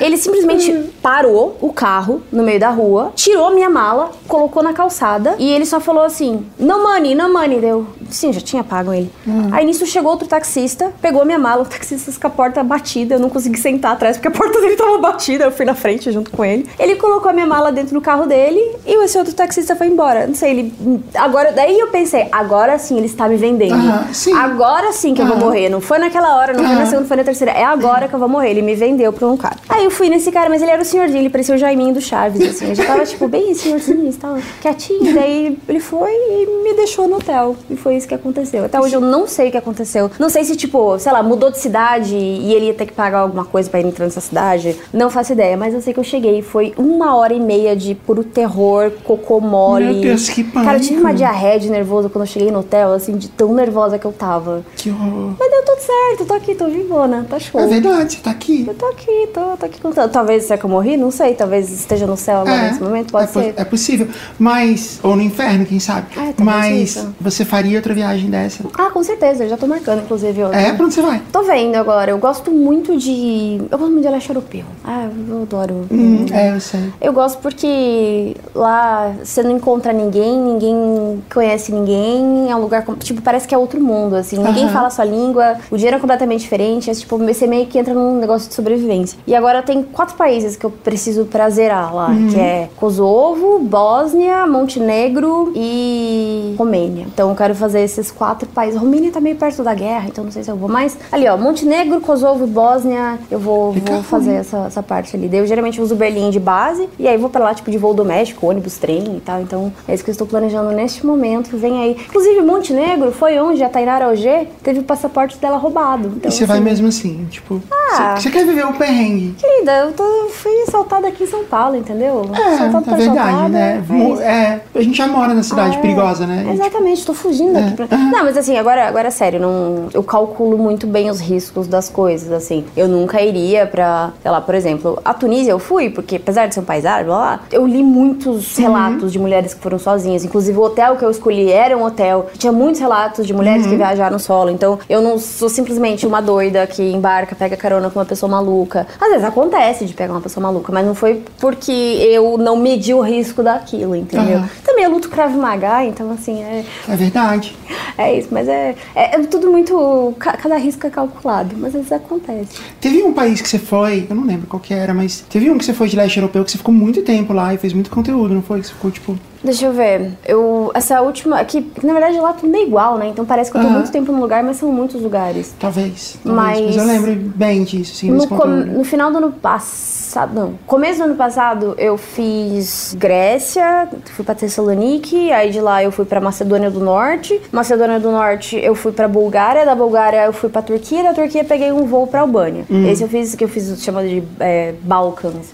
ele simplesmente parou o carro no meio da rua, tirou minha mala, colocou na calçada e ele só falou assim: Não money, não money. Deu. Sim, já tinha pago ele. Aí nisso chegou outro taxista, pegou minha mala, o taxista com a porta batida, eu não consegui sentar atrás porque a porta dele tava batida, eu fui na frente junto com ele. Ele colocou a minha mala dentro do carro dele e esse outro taxista foi embora. Não sei, ele. Agora, daí eu pensei: agora sim ele está me vendendo. Sim. Agora sim que eu vou morrer. Não foi naquela hora, não foi na segunda, não foi na terceira. É agora que eu vou morrer. Ele me vendeu pra um cara. Aí eu fui nesse cara, mas ele era o senhorzinho, ele parecia o Jaiminho do Chaves, assim. Ele já tava, tipo, bem senhorzinho, tava quietinho. Daí ele foi e me deixou no hotel. E foi isso que aconteceu. Até hoje eu não sei o que aconteceu. Não sei se, tipo, sei lá, mudou de cidade e ele ia ter que pagar alguma coisa pra ir entrar nessa cidade. Não faço ideia, mas eu sei que eu cheguei. Foi uma hora e meia de puro terror, cocô mole. Meu Deus, que Cara, eu tive uma diarreia de nervoso quando eu cheguei no hotel, assim, de tão nervosa que eu tava. Que horror. Mas deu tudo certo, tô aqui, tô vivona, tá show. É verdade, você tá aqui. Eu tô aqui, tô, tô aqui contando. Talvez será que eu morri? Não sei. Talvez esteja no céu agora nesse momento, pode é, ser. é possível. Mas. Ou no inferno, quem sabe? É, talvez Mas isso. você faria outra viagem dessa? Ah, com certeza, eu já tô marcando, inclusive, outra. É? Pra onde você vai? Tô vendo agora, eu gosto muito de. Eu gosto muito de leste europeu. Ah, eu adoro. Hum, é, eu sei. Eu gosto porque lá você não encontra ninguém, ninguém conhece ninguém, é um lugar, tipo, parece que é outro mundo, assim. Ninguém fala a sua língua, o dinheiro é completamente diferente. É, tipo, você meio que entra num negócio de sobrevivência. E agora tem quatro países que eu preciso pra zerar lá, Uhum. que é Kosovo, Bósnia, Montenegro e Romênia. Então eu quero fazer esses quatro países. Romênia tá meio perto da guerra, então não sei se eu vou mais. Ali, ó, Montenegro, Kosovo e Bósnia, eu vou, Fica vou fazer essa, essa parte ali. Daí eu geralmente uso Berlim de base e aí vou pra lá, tipo, de voo doméstico, ônibus, trem e tal. Então é isso que eu estou planejando neste momento. Vem aí. Inclusive, Montenegro foi onde a Tainara Auger teve o passaporte dela roubado. Então, e você vai assim, mesmo assim, tipo. Ah. Você quer viver o perrengue. Querida, eu tô, fui assaltada aqui em São Paulo, entendeu? Assaltada É, pra é verdade, assaltada, né? é. É, a gente já mora na cidade É, perigosa, né? E, tipo, Exatamente, tô fugindo daqui pra... É. Não, mas assim, agora, agora é sério, não, eu calculo muito bem os riscos das coisas, assim. Eu nunca iria pra, sei lá, por exemplo, a Tunísia eu fui, porque apesar de ser um país árabe, blá, blá, eu li muitos relatos de mulheres que foram sozinhas. Inclusive, o hotel que eu escolhi era um hotel. Tinha muitos relatos de mulheres que viajaram solo. Então, eu não sou simplesmente uma doida que embarca, pega carona com uma pessoa maluca. Às vezes acontece de pegar uma pessoa maluca, mas não foi porque eu não medi o risco daquilo, entendeu? Aham. Também eu luto Krav Maga, então assim, é, é verdade. é isso, mas é, é, é tudo muito. ca- Cada risco é calculado, mas às vezes acontece. Teve um país que você foi, eu não lembro qual que era, mas teve um que você foi de leste europeu que você ficou muito tempo lá e fez muito conteúdo, não foi? Que você ficou tipo. Deixa eu ver. Eu. Essa última. Aqui, que na verdade lá tudo é igual, né? Então parece que eu tô Aham. muito tempo num lugar, mas são muitos lugares. Talvez. talvez Mas- mas... eu lembro bem disso, assim, No, com- no final do ano passado, não. Começo do ano passado eu fiz Grécia, fui pra Tessalonique, aí de lá eu fui pra Macedônia do Norte. Macedônia do Norte eu fui pra Bulgária, da Bulgária eu fui pra Turquia, da Turquia peguei um voo pra Albânia. Esse eu fiz que eu fiz chamado de é, Balkans,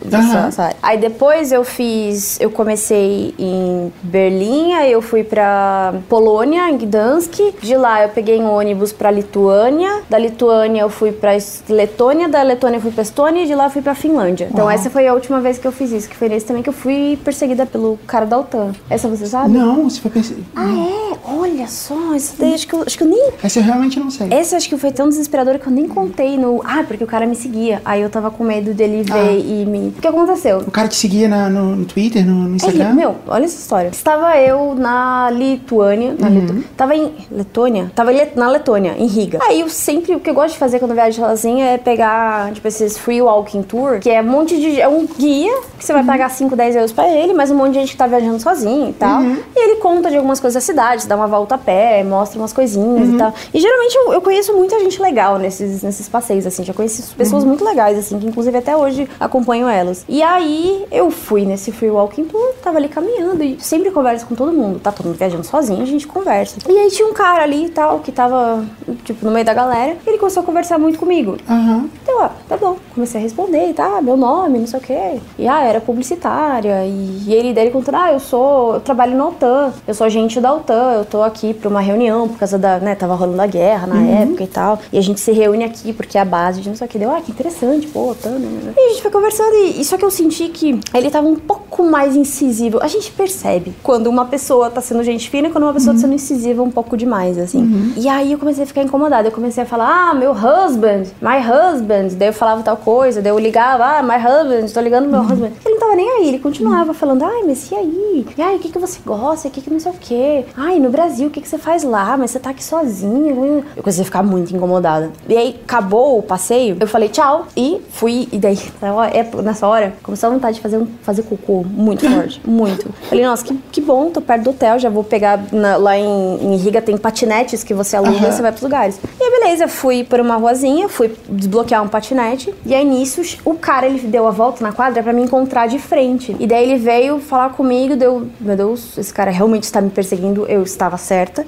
área. Aí depois eu fiz, eu comecei em Berlim, aí eu fui pra Polônia, em Gdansk. De lá eu peguei um ônibus pra Lituânia, da Lituânia eu fui pra Es- Letônia, da Letônia eu fui pra Estônia e de lá eu fui pra Finlândia. Então Uau. essa foi a última vez que eu fiz isso, que foi nesse também que eu fui perseguida pelo cara da OTAN. Essa você sabe? Não, você foi pensar. Ah, é? Olha só, isso daí acho que eu, acho que eu nem Essa eu realmente não sei. essa acho que foi tão desesperadora que eu nem contei no. Ah, porque o cara me seguia. Aí eu tava com medo dele ver Ah. e me. O que aconteceu? O cara te seguia na- no, no Twitter, no, no Instagram? meu, olha essa história. Estava eu na Lituânia. Na Litu... Tava em. Letônia? Tava na Letônia, em Riga. Aí eu sempre. O que eu gosto de fazer quando viajo sozinha é pegar, tipo, esses free walking tour, que é um monte de. É um guia que você vai pagar 5, 10 euros pra ele, mas um monte de gente que tá viajando sozinho e tal. E ele conta de algumas coisas da cidade, dá uma volta a pé, mostra umas coisinhas e tal. E geralmente eu, eu conheço muita gente legal nesses, nesses passeios, assim. Já conheci pessoas muito legais, assim, que inclusive até hoje acompanho elas. E aí eu fui nesse free walking tour, tava ali caminhando e sempre converso com todo mundo. Tá todo mundo viajando sozinho, a gente conversa. E aí tinha um cara ali e tal, que tava, tipo, no meio da galera. E ele começou a conversar muito comigo. Aham. Então, ah, tá bom. Comecei a responder, tá? Meu nome, não sei o quê. E ah, era publicitária. E, e ele daí contando, ah, eu sou. Eu trabalho na OTAN, eu sou agente da OTAN, eu tô aqui pra uma reunião por causa da, né, tava rolando a guerra na época e tal. E a gente se reúne aqui porque é a base de não sei o que. Deu, ah, que interessante, pô, OTAN, né? E a gente foi conversando e, e só que eu senti que ele tava um pouco mais incisivo. A gente percebe quando uma pessoa tá sendo gente fina e quando uma pessoa tá sendo incisiva um pouco demais, assim. E aí eu comecei a ficar incomodada. Eu comecei a falar, ah, meu husband, my husband. Daí eu falava tal coisa, daí eu ligava, ah, my husband, tô ligando meu husband. Ele não tava nem aí, ele continuava falando, ai, mas e aí? E aí, o que, que você gosta? O que, que não sei o quê? Ai, no Brasil, o que, que você faz lá? Mas você tá aqui sozinha. Eu comecei a ficar muito incomodada. E aí, acabou o passeio, eu falei tchau e fui. E daí, é, nessa hora, começou a vontade de fazer, um, fazer cocô muito forte, muito. Falei, nossa, que, que bom, tô perto do hotel, já vou pegar. na- lá em, em Riga tem patinetes que você aluga Aham. e você vai pros lugares. E aí, beleza, fui por uma ruazinha, fui desbloquear um patinete. E aí, nisso, o cara, ele deu a volta na quadra pra me encontrar de frente. E daí ele veio falar comigo, deu, meu Deus, esse cara realmente está me perseguindo, eu estava certa.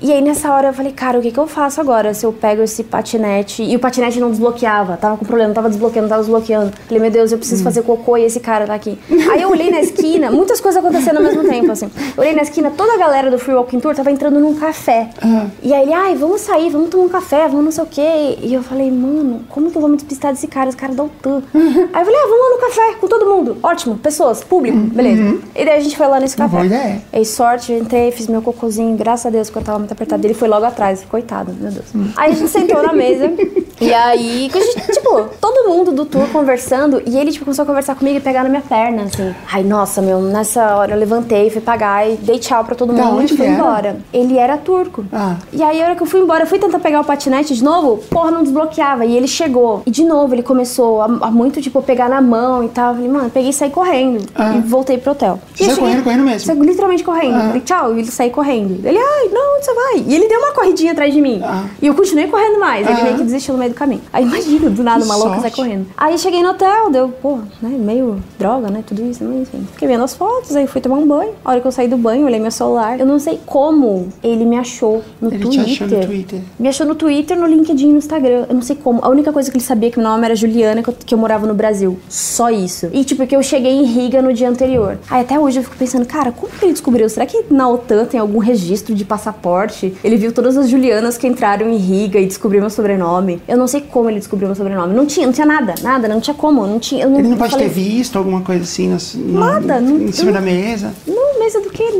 E aí, nessa hora, eu falei, cara, o que, que eu faço agora se eu pego esse patinete e o patinete não desbloqueava? Tava com problema, tava desbloqueando, tava desbloqueando. Falei, meu Deus, eu preciso fazer cocô e esse cara tá aqui. aí eu olhei na esquina, muitas coisas acontecendo ao mesmo tempo, assim. Eu olhei na esquina, toda a galera do Free Walking Tour tava entrando num café. Ah. E aí ele, ai, vamos sair, vamos tomar um café, vamos não sei o quê. E eu falei, mano, como que eu vou me despistar desse cara, esse cara da OTAN? aí eu falei, ah, vamos lá no café com todo mundo. Ótimo, pessoas, público, beleza. E daí a gente foi lá nesse café. boa ideia. Aí sorte, eu entrei, fiz meu cocô cocôzinho, graças a Deus, quando eu tava muito apertado. Ele foi logo atrás, coitado, meu Deus. Aí a gente sentou na mesa, e aí, gente, tipo, todo mundo do tour conversando, e ele, tipo, começou a conversar comigo e pegar na minha perna, assim. Ai, nossa, meu, nessa hora eu levantei, fui pagar e dei tchau pra todo Da mundo e fui era? embora. Ele era turco. Ah. E aí, a hora que eu fui embora, eu fui tentar pegar o patinete de novo, porra, não desbloqueava. E ele chegou. E de novo, ele começou a, a muito, tipo, pegar na mão e tal. Eu falei, mano, peguei e saí correndo. Ah. E voltei pro hotel. Você e saiu correndo, correndo mesmo? Saí literalmente correndo. Ah. Eu Falei, tchau. E ele saiu correndo. Ele, ai, não, onde você vai? E ele deu uma corridinha atrás de mim. Ah. E eu continuei correndo mais. Ele Ah. meio que desistiu no meio do caminho. Aí imagina, do nada, uma louca sai correndo. Aí cheguei no hotel, deu, pô, né, meio droga, né, tudo isso, mas enfim. Fiquei vendo as fotos, aí fui tomar um banho. A hora que eu saí do banho, olhei meu celular. Eu não sei como ele me achou no Ele te Twitter. achou no Twitter. Me achou no Twitter, no LinkedIn, no Instagram. Eu não sei como. A única coisa que ele sabia é que meu nome era Juliana, que eu, que eu morava no Brasil. Só isso. E, tipo, que eu cheguei em Riga no dia anterior. Aí até hoje eu fico pensando, cara, como que ele descobriu? Será que na OTAN tem algum registro de passaporte? Ele viu todas as Julianas que entraram em Riga e descobriu meu sobrenome. Eu não sei como ele descobriu meu sobrenome. Não tinha, não tinha nada, nada, não tinha como. Não tinha. eu Ele não pode falei, ter visto alguma coisa assim nas- no- Nada, no- não- em cima da não- mesa. Não, mesa do quê? Não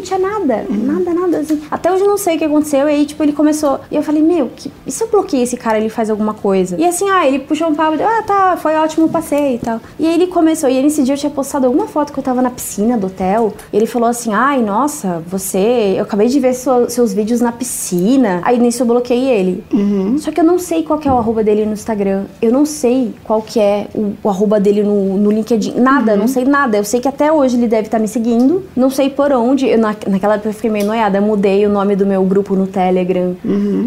tinha nada. Nada, nada. assim. Até hoje eu não sei o que aconteceu. E aí, tipo, ele começou. E eu falei, meu, que... e se eu bloqueei esse cara ele faz alguma coisa? E assim, ah, ele puxou um papo e deu, ah, tá, foi ótimo, passei e tal. E aí ele começou. E aí, nesse dia eu tinha postado alguma foto que eu tava na piscina do hotel. E ele falou assim, ai, nossa, você. Eu acabei de ver sua- seus vídeos na piscina. Aí nisso eu bloqueei ele. Uhum. Só que eu não sei qual é o arroba dele no Instagram. Eu não sei qual que é o, o arroba dele no, no LinkedIn. Nada, Uhum. não sei nada. Eu sei que até hoje ele deve estar me seguindo. Não sei por onde. Eu, na, naquela época eu fiquei meio noiada. Mudei o nome do meu grupo no Telegram.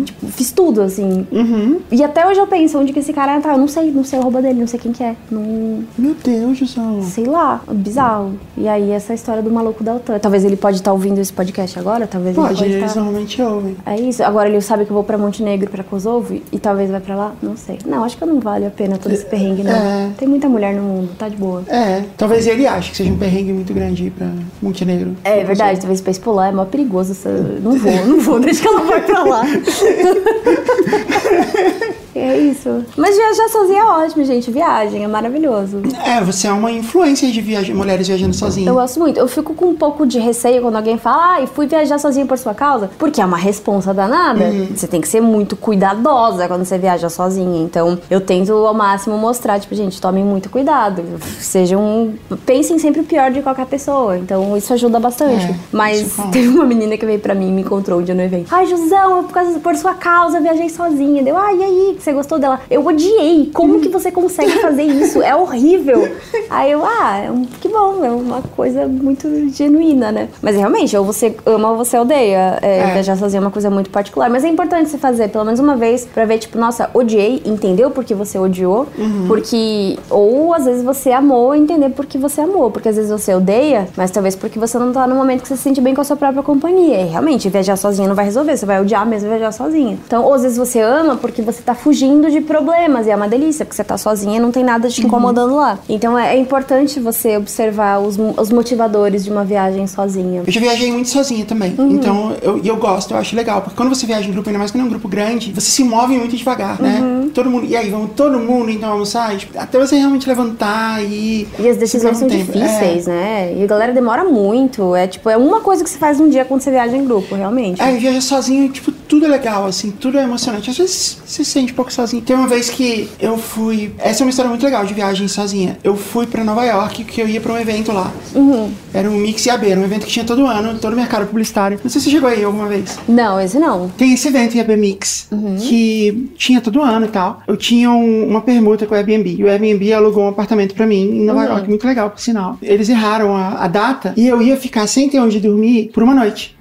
Tipo, fiz tudo, assim. Uhum. E até hoje eu penso onde que esse cara tá. Eu não sei, não sei o arroba dele, não sei quem que é. Não, Meu Deus, Jusão. sei lá, bizarro. E aí essa história do maluco da OTAN. Talvez ele pode estar ouvindo esse podcast agora, talvez Pode, ele pode eles tá... normalmente ouvem. É isso. Agora ele sabe que eu vou pra Montenegro, pra Kosovo e talvez vai pra lá? Não sei. Não, acho que não vale a pena todo esse perrengue, não. É. Tem muita mulher no mundo, tá de boa. É, talvez ele ache que seja um perrengue muito grande ir pra Montenegro. É verdade, pra expor lá é mó perigoso. Não vou, não vou, deixa que ela vai pra lá. é isso. Mas viajar sozinha é ótimo, gente. Viagem é maravilhoso. É, você é uma influência de viaja mulheres viajando sozinhas. Eu gosto muito. Eu fico com um pouco de receio quando alguém fala, ai, fui viajar sozinha por sua causa, porque é uma responsa danada. Você tem que ser muito cuidadosa quando você viaja sozinha. Então, eu tento ao máximo mostrar, tipo, gente, tomem muito cuidado. Sejam. Pensem sempre o pior de qualquer pessoa. Então, isso ajuda bastante. É, Mas fala. teve uma menina que veio pra mim e me encontrou um dia no evento. Ai, Jusão, eu, por, causa, por sua causa, viajei sozinha. Deu, ai, e aí? Você gostou dela? Eu odiei. Como que você consegue fazer isso? É horrível. Aí eu, ah, é que bom, é uma coisa muito genuína, né? Mas realmente, ou você ama ou você odeia. É, É. Viajar sozinha é uma coisa muito particular. Mas é importante você fazer pelo menos uma vez pra ver, tipo, nossa, odiei, entendeu por que você odiou. Porque. Ou às vezes você amou, entender por que você amou. Porque às vezes você odeia, mas talvez porque você não tá no momento que você se sente bem com a sua própria companhia. E realmente, viajar sozinha não vai resolver. Você vai odiar mesmo viajar sozinha. Então, ou às vezes você ama porque você tá fugindo de problemas. E é uma delícia, porque você tá sozinha e não tem nada te incomodando lá. Então é, é importante você observar os, os motivadores de uma viagem sozinha. Eu já viajei muito sozinha também. Uhum. Então, eu, eu gosto, eu acho legal. Porque quando você viaja em grupo, ainda mais quando é um grupo grande, você se move muito devagar, né? Uhum. Todo mundo. E aí, vamos todo mundo então almoçar? Tipo, até você realmente levantar e. E as decisões são tempo. difíceis, né? E a galera demora muito. É tipo, é uma coisa que você faz um dia quando você viaja em grupo, realmente. É, viaja sozinho, tipo, tudo é legal, assim, tudo é emocionante. Às vezes você se sente pouco sozinho. Tem uma vez que eu fui. Essa é uma história muito legal de viagem sozinha. Eu fui pra Nova York, que eu ia pra um evento lá. Uhum. Era um Mix e AB, era um evento que tinha todo ano, todo mercado publicitário. Não sei se você chegou aí alguma vez. Não, esse não. Tem esse evento IAB Mix, que tinha todo ano e tal. Eu tinha um- uma permuta com o Airbnb. E o Airbnb alugou um apartamento pra mim em Nova York, muito legal, por sinal. Eles erraram a, a data e eu ia ficar sem ter onde dormir por uma noite.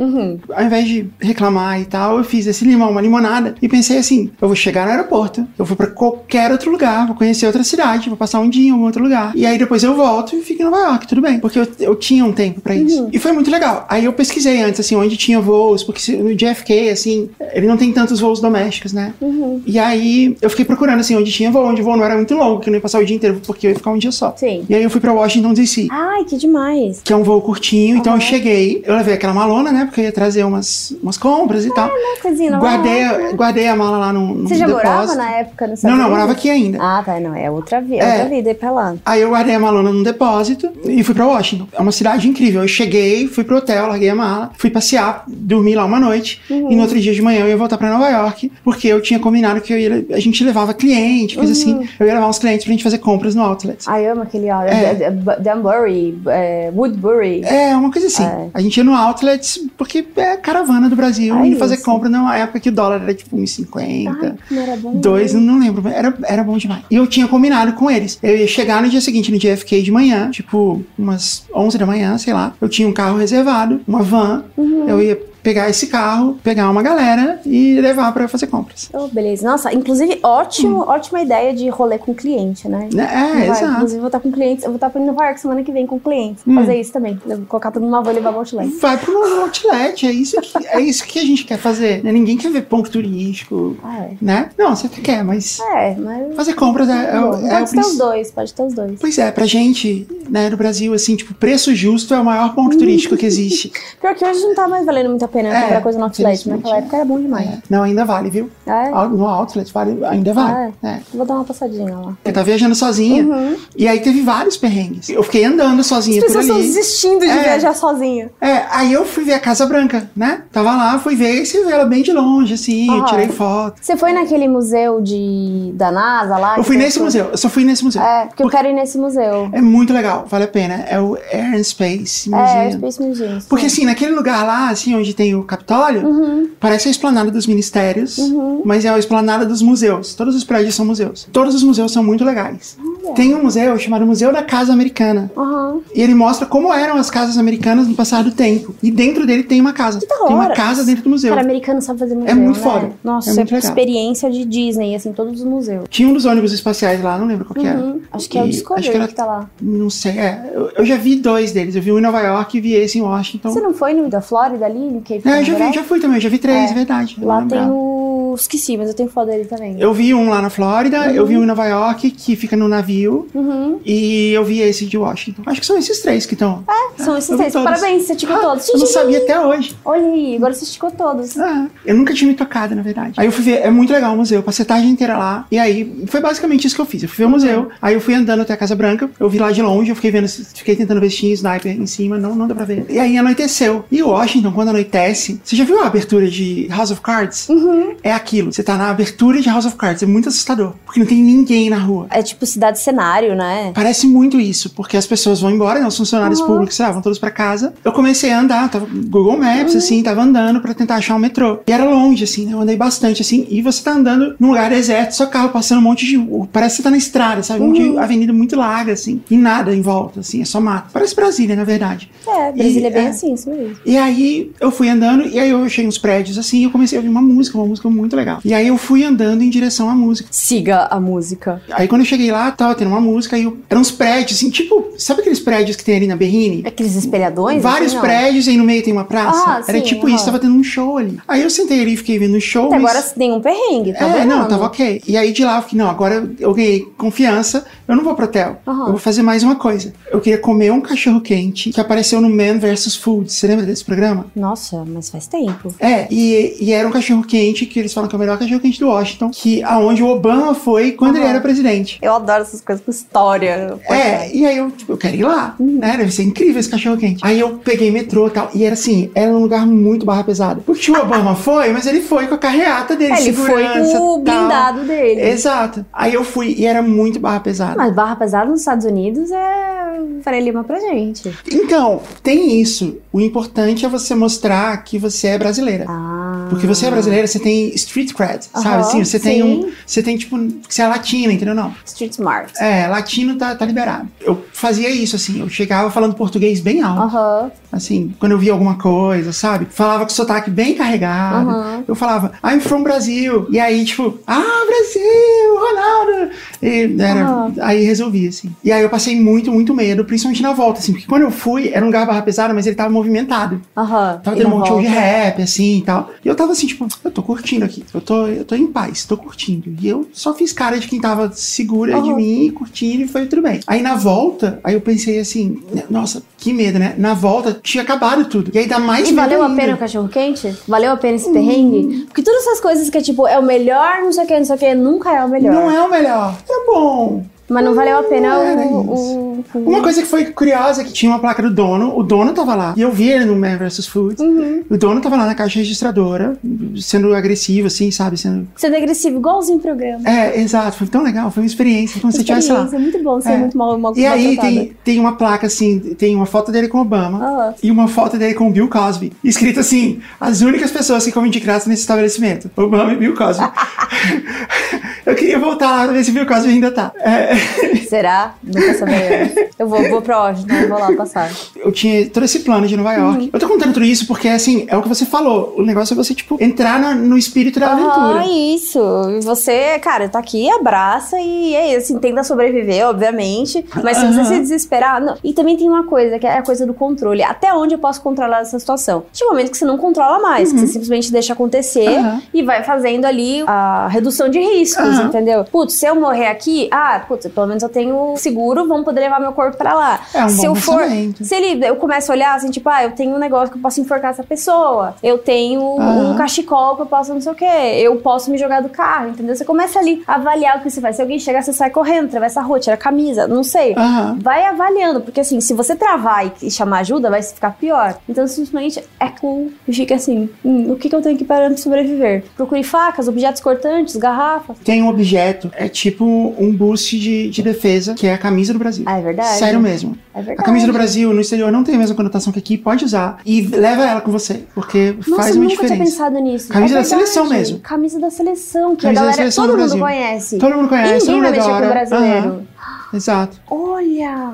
Ao invés de reclamar e tal, eu fiz esse limão, uma limonada, e pensei assim: eu vou chegar no aeroporto, eu vou pra qualquer outro lugar, vou conhecer outra cidade, vou passar um dia em algum outro lugar. E aí depois eu volto e fico em Nova York, tudo bem. Porque eu, eu tinha um tempo pra isso. E foi muito legal. Aí eu pesquisei antes, assim, onde tinha voos, porque se- no JFK, assim, ele não tem tantos voos domésticos, né? E aí eu fiquei procurando, assim, onde tinha voo, onde o voo não era muito longo, que eu não ia passar o dia inteiro, porque eu ia ficar um dia só. Sim. E aí eu fui pra Washington DC Ai, que demais. que é um voo curtinho. Então eu cheguei, eu levei aquela malona, né? Porque eu ia trazer umas, umas compras e tal. Uma coisinha, Guardei, guardei a mala lá no, no Você já depósito. Morava na época no Não, não, morava aqui ainda. Ah, tá, não, é outra vida, é. outra vida ir pra lá. Aí eu guardei a malona num depósito e fui pra Washington. É uma cidade incrível. Eu cheguei, fui pro hotel, larguei a mala, fui passear, dormi lá uma noite uhum. e no outro dia de manhã eu ia voltar pra Nova York, porque eu tinha combinado que eu ia, a gente levava cliente, coisa assim. uhum. assim. Eu ia levar uns clientes pra gente fazer compras no outlet. Ah, eu amo aquele ó, é. Danbury, é, Woodbury. É, uma coisa assim. É. A gente ia no outlet porque é caravana do Brasil Ai, e fazer isso. compra numa época que o dólar era tipo 1,50. Não era bom. Dois, não, não lembro. Era, era bom demais. E eu tinha combinado com eles. Eu ia chegar no dia seguinte, no JFK de manhã, tipo umas 11 da manhã, sei lá. Eu tinha um carro reservado, uma van. Uhum. Eu ia pegar esse carro, pegar uma galera e levar para fazer compras. Oh, beleza. Nossa, inclusive, ótimo, hum. ótima ideia de rolê com cliente, né? É, é exato. Inclusive, vou estar com clientes, eu vou estar para Nova York semana que vem com clientes. Hum. Fazer isso também. vou colocar tudo numa van e levar pro outlet. Vai pro outlet, é isso que, é isso que a gente quer fazer. Né? Ninguém quer ver ponto turístico, ah, é. né? Não, você até quer, mas... É, mas... Fazer compras é, é, é Pode ter os dois, pode ter os dois. Pois é, pra gente, né, no Brasil, assim, tipo, preço justo é o maior ponto turístico que existe. Pior que hoje não tá mais valendo muito a pena é, comprar coisa no outlet. Naquela época era bom demais. É. Não, ainda vale, viu? É? No outlet vale, ainda vale. Ah, é. Vou dar uma passadinha lá. Eu tava viajando sozinha. Uhum. E aí teve vários perrengues. Eu fiquei andando sozinha As por ali. pessoas estão desistindo de é. viajar sozinha. É, aí eu fui ver a Casa Branca, né? Tava lá, fui ver e você vê ela bem de longe, assim. Uhum. Eu tirei foto. Você foi naquele museu de da NASA lá? Eu fui nesse museu. Eu só fui nesse museu. É, porque, porque eu quero ir nesse museu. É muito legal, vale a pena. É o Air and Space Museum. É, Air Space Museum. Porque assim, naquele lugar lá, assim, onde tem o Capitólio, uhum. parece a esplanada dos ministérios, uhum. mas é a esplanada dos museus. Todos os prédios são museus. Todos os museus são muito legais. Uhum. Tem um museu chamado Museu da Casa Americana. E ele mostra como eram as casas americanas no passado do tempo. E dentro dele tem uma casa. Tem uma casa dentro do museu. Cara, americano sabe fazer museu, É muito né? foda. Nossa, é muito é experiência de Disney, assim, todos os museus. Tinha um dos ônibus espaciais lá, não lembro qual que era. Uhum. Acho que é o Discovery acho que, era, que tá lá. Não sei, é. Eu, eu, já vi dois deles. Eu vi um em Nova York e vi esse em Washington. Você não foi no da Flórida ali, no Cape É, eu já vi, já fui também. Já vi três, é. verdade. Lá tem o... Esqueci, mas eu tenho foto dele também. Eu vi um lá na Flórida, uhum. eu vi um em Nova York, que fica no navio. Uhum. E eu vi esse de Washington. Acho que são esses três que estão. É, são esses três. Parabéns, você ticou ah, todos. Eu não sabia até hoje. Olha aí, agora você esticou todos. Ah, eu nunca tinha me tocado, na verdade. Aí eu fui ver, é muito legal o museu. Passei a tarde inteira lá. E aí, foi basicamente isso que eu fiz. Eu fui ver o museu, uhum. aí eu fui andando até a Casa Branca. Eu vi lá de longe, eu fiquei vendo, fiquei tentando ver se tinha sniper em cima, não, não dá pra ver. E aí anoiteceu. E Washington, quando anoitece, você já viu a abertura de House of Cards? Uhum. É aquilo. Você tá na abertura de House of Cards. É muito assustador. Porque não tem ninguém na rua. É tipo cidade cenário, né? Parece muito isso, porque as pessoas vão embora, né? Os funcionários uhum. públicos, sei lá, vão todos pra casa. Eu comecei a andar, tava Google Maps, uhum. assim, tava andando pra tentar achar um metrô. E era longe, assim, né? Eu andei bastante, assim. E você tá andando num lugar deserto, só carro passando um monte de. Parece que você tá na estrada, sabe? Um monte de uhum. avenida muito larga, assim. E nada em volta, assim, é só mato. Parece Brasília, na verdade. É, Brasília e, é bem é, assim, isso mesmo. E aí eu fui andando, e aí eu achei uns prédios, assim, e eu comecei a ouvir uma música, uma música muito legal. E aí eu fui andando em direção à música. Siga a música. Aí quando eu cheguei lá, tava tendo uma música, e eu, eram uns prédios, assim, tipo, sabe aqueles prédios que tem ali na Berrine? Aqueles espelhadões? Vários assim, prédios, e aí no meio tem uma praça. Ah, Era sim, tipo uhum. isso, tava tendo um show ali. Aí eu sentei ali e fiquei vendo o show. Até mas... agora tem um perrengue, tá É, não, tava ok. E aí de lá eu fiquei, não, agora eu ganhei confiança, eu não vou pro hotel. Uhum. Eu vou fazer mais uma coisa. Eu queria comer um cachorro quente que apareceu no Man vs. Food. Você lembra desse programa? Nossa, mas faz tempo. É, e, e era um cachorro quente que eles falam que é o melhor cachorro quente do Washington, que aonde o Obama foi quando Uhum. ele era presidente. Eu adoro essas coisas com história. É, e aí eu, tipo, eu quero ir lá, né? Deve ser incrível esse cachorro quente. Aí eu peguei metrô e tal, e era assim, era um lugar muito barra pesada. Porque o Obama foi, mas ele foi com a carreata dele, É, ele foi com o tal. blindado dele. Exato. Aí eu fui e era muito barra pesada. Mas barra pesada nos Estados Unidos é Faria Lima pra gente. Então, tem isso. O importante é você mostrar que você é brasileira. Ah. Porque você é brasileira, você tem street cred, sabe? Aham, Assim, você tem sim. um. Você tem, tipo, você é latina, entendeu? Não. Street Smart. É, latino tá, tá liberado. Eu fazia isso, assim, eu chegava falando português bem alto. Aham. Assim, quando eu via alguma coisa, sabe? Falava com sotaque bem carregado. Aham. Eu falava, I'm from Brasil. E aí, tipo, ah, Brasil, Ronaldo. E era. Aí resolvi, assim. E aí eu passei muito, muito medo, principalmente na volta, assim. Porque quando eu fui, era um lugar barra pesada, mas ele tava movimentado. Aham. Tava tendo um monte de rap, assim e tal. E eu tava assim, tipo, eu tô curtindo aqui. Eu tô, eu tô em paz, tô curtindo. E eu só fiz cara de quem tava segura de mim, curtindo e foi tudo bem. Aí na volta, aí eu pensei assim, nossa, que medo, né? Na volta tinha acabado tudo. E aí dá mais E medo valeu a ainda. pena o cachorro quente? Valeu a pena esse perrengue? Porque todas essas coisas que é tipo, é o melhor, não sei o que, não sei o que, nunca é o melhor. Não é o melhor. É bom. Mas não valeu a pena Não era o, o, o- Uma coisa que foi curiosa é que tinha uma placa do dono, o dono tava lá. E eu vi ele no Man vs. Food. Uhum. O dono tava lá na caixa registradora, sendo agressivo, assim, sabe? Sendo... Sendo agressivo, igualzinho o programa. É, exato. Foi tão legal, foi uma experiência. Como se você estivesse lá. Experiência, é muito bom ser É. muito mal, mal E aí tem, tem uma placa assim, tem uma foto dele com Obama Aham. e uma foto dele com Bill Cosby. Escrito assim, as únicas pessoas que comem de graça nesse estabelecimento. Obama e Bill Cosby. eu queria voltar lá pra ver se Bill Cosby ainda tá. É, Será? Nunca saberemos. Eu vou, vou pra Washington, vou lá passar. eu tinha todo esse plano de Nova Uhum. York. Eu tô contando tudo isso porque, assim, é o que você falou. O negócio é você, tipo, entrar na- no espírito da aventura. Ah, isso. E você, cara, tá aqui, abraça e é isso. Assim, tenta sobreviver, obviamente. Mas se você se desesperar. não. E também tem uma coisa, que é a coisa do controle. Até onde eu posso controlar essa situação? Chega um momento que você não controla mais, que você simplesmente deixa acontecer Uhum. E vai fazendo ali a redução de riscos, entendeu? Putz, se eu morrer aqui, ah, putz, pelo menos eu tenho seguro, vão poder levar meu corpo pra lá. É um se eu for. Se ele, eu começo a olhar assim, tipo, ah, eu tenho um negócio que eu posso enforcar essa pessoa. Eu tenho Aham. um cachecol que eu posso não sei o quê. Eu posso me jogar do carro, entendeu? Você começa ali a avaliar o que você faz. Se alguém chegar, você sai correndo, atravessa a rua, tira a camisa, não sei. Aham. Vai avaliando, porque assim, se você travar e- chamar ajuda, vai ficar pior. Então, simplesmente é cool e fica assim: hum, o que, que eu tenho que para sobreviver? Procure facas, objetos cortantes, garrafas. Tem um objeto, é tipo um boost de, de defesa, que é a camisa do Brasil. Ah, é verdade? Sério mesmo. É verdade. A camisa do Brasil no exterior não tem a mesma conotação que aqui, pode usar. E leva ela com você, porque Nossa, faz eu uma nunca tinha diferença. pensado nisso. Camisa É da seleção mesmo. Camisa da seleção, que Camisa a galera, seleção todo do mundo Brasil. conhece. Todo mundo conhece, todo Ninguém mundo vai mexer com o adora. brasileiro. Aham, Exato. Olha!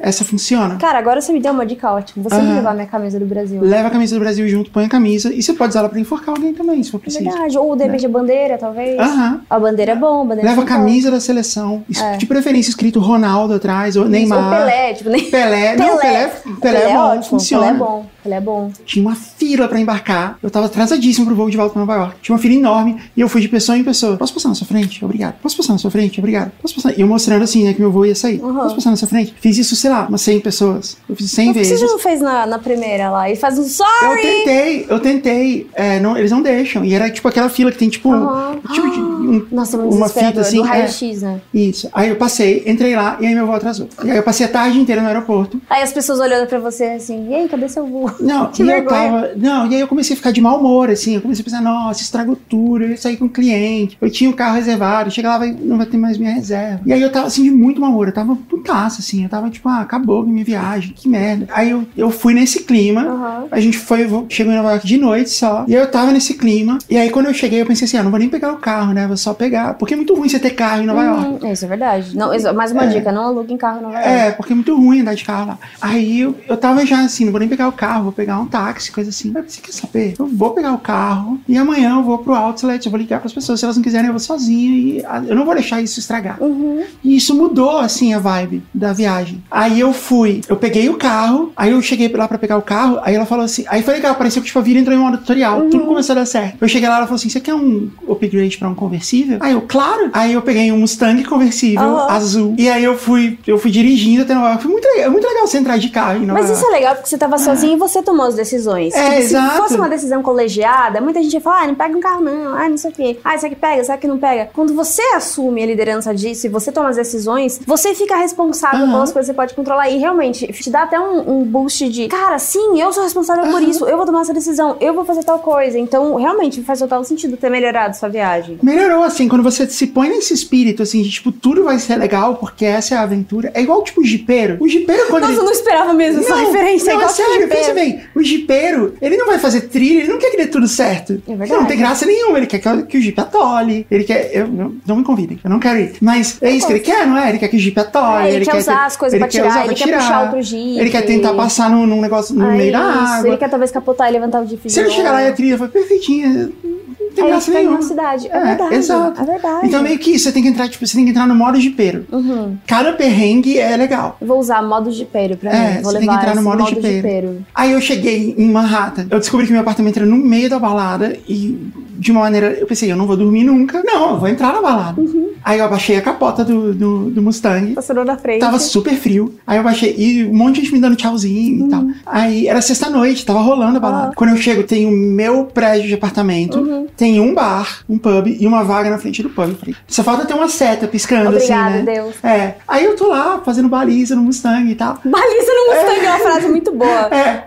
Essa funciona. Cara, agora você me deu uma dica ótima. Você vai levar minha camisa do Brasil. Leva a camisa do Brasil junto, põe a camisa e você pode usar ela pra enforcar alguém também, se for É preciso. verdade. Ou de repente a bandeira, talvez. Aham. A bandeira é bom, a bandeira Leva a é bom. camisa da seleção, É. de preferência escrito Ronaldo atrás, ou Neymar. Ou Pelé, tipo, nem... Pelé. Não, Pelé, Pelé, é bom, ótimo. funciona. Pelé é bom. Pelé é bom. Tinha uma fila pra embarcar. Eu tava atrasadíssimo pro voo de volta pra Nova York. Tinha uma fila enorme e eu fui de pessoa em pessoa. Posso passar na sua frente? Obrigado. Posso passar na sua frente? Obrigado. Posso passar? E eu mostrando assim, né, que meu voo ia sair. Uhum. Posso passar na sua frente? Fiz isso, sei lá, umas 100 pessoas. Eu fiz 100 Por que vezes. você já não fez na, na primeira lá? E faz um Eu sorry! tentei, eu tentei. É, não, eles não deixam. E era tipo aquela fila que tem tipo. Aham. tipo um- Nossa, é uma fita assim. Do é. raio-x, né? Isso. Aí eu passei, entrei lá e aí meu voo atrasou. E aí eu passei a tarde inteira no aeroporto. Aí as pessoas olhando pra você assim, e aí, cadê seu voo? Não, Que e eu vergonha. tava. Não, e aí eu comecei a ficar de mau humor, assim. Eu comecei a pensar, nossa, estragou tudo. Eu ia sair com o cliente. Eu tinha um carro reservado. Chega lá, vai, não vai ter mais minha reserva. E aí eu tava assim de muito mau humor. Eu tava putaço, assim. Eu tava tipo, ah, acabou minha viagem. Que merda. Aí eu, eu fui nesse clima. Aham. A gente foi, chegou em Nova York de noite só. E eu tava nesse clima. E aí quando eu cheguei, eu pensei assim, ah, não vou nem pegar o carro, né? Vou só pegar. Porque é muito ruim você ter carro em Nova York. Hum, isso é verdade. Não, isso- mais uma É. dica, não alugue em carro não vai É, porque é muito ruim andar de carro lá. Aí eu, eu tava já assim, não vou nem pegar o carro, vou pegar um táxi, coisa assim. Aí você quer saber? Eu vou pegar o carro e amanhã eu vou pro outlet, eu vou ligar pras pessoas. Se elas não quiserem, eu vou sozinha e ah, eu não vou deixar isso estragar. Uhum. E isso mudou, assim, a vibe da viagem. Aí eu fui, eu peguei o carro, aí eu cheguei lá pra pegar o carro, aí ela falou assim, aí foi legal, pareceu que tipo, a vida entrou em modo tutorial, tudo começou a dar certo. Eu cheguei lá, ela falou assim, você quer um upgrade pra um conversível? Aí eu, claro. Aí eu peguei um Mustang conversível, Aham. azul, e aí eu fui, eu fui dirigindo até Nova York. Foi muito legal, muito legal você entrar de carro em Nova Mas isso é legal porque você tava sozinho e você tomou as decisões. É, Tipo, exato. Se fosse uma decisão colegiada, muita gente ia falar, ah, não pega um carro não, ah, não sei o quê. Ah, será que pega, será que não pega? Quando você assume a liderança disso e você toma as decisões, você fica responsável Aham. pelas coisas que você pode controlar. E realmente, te dá até um, um boost de, cara, sim, eu sou responsável por Aham. isso, eu vou tomar essa decisão, eu vou fazer tal coisa. Então, realmente, faz total sentido ter melhorado sua viagem. Melhorou, assim, quando você se põe nesse espírito, assim, de, tipo, tudo vai ser legal, porque essa é a aventura. É igual, tipo, o jipeiro. O jipeiro, quando Nossa, ele... eu não esperava mesmo essa referência. Não, igual é sério, pensa bem. O jipeiro, ele não vai fazer trilha, ele não quer que dê tudo certo. É verdade. Não tem graça nenhuma. Ele quer que, que o jipe atole. Ele quer. Eu, não, não me convidem, eu não quero ir. Mas é isso que ele quer, não é? Ele quer que o jipe atole. É, ele quer quer usar que- as coisas ele pra tirar, usar ele quer puxar outro jipe. Ele quer tentar passar num, num negócio no Ah, meio da isso, água. Ele quer talvez capotar e levantar o difícil. Se ele chegar lá e a trilha for perfeitinha, não tem graça nenhuma. na cidade. É, É, verdade. exato. É verdade. Então meio que isso, você tem que entrar, tipo, você tem que entrar no modo de pero. Uhum. Cada perrengue é legal. Vou usar modo de pero pra É, mim. Vou você tem que levar entrar no modo modo, de de, pero. pero. Aí eu cheguei em Manhattan. Eu descobri que meu apartamento era no meio da balada e de uma maneira, eu pensei, eu não vou dormir nunca. Não, eu vou entrar na balada. Uhum. Aí eu abaixei a capota do, do, do Mustang. Passou na frente. Tava super frio. Aí eu baixei e um monte de gente me dando tchauzinho e tal. Aí era sexta-noite, tava rolando a balada. Uhum. Quando eu chego, tem o meu prédio de apartamento, Uhum. tem um bar, um pub e uma vaga na frente do pub. Só falta ter uma seta piscando Obrigada, assim, né? Deus. É. Aí eu tô lá fazendo baliza no Mustang e tal. Baliza no Mustang é uma frase muito boa. É.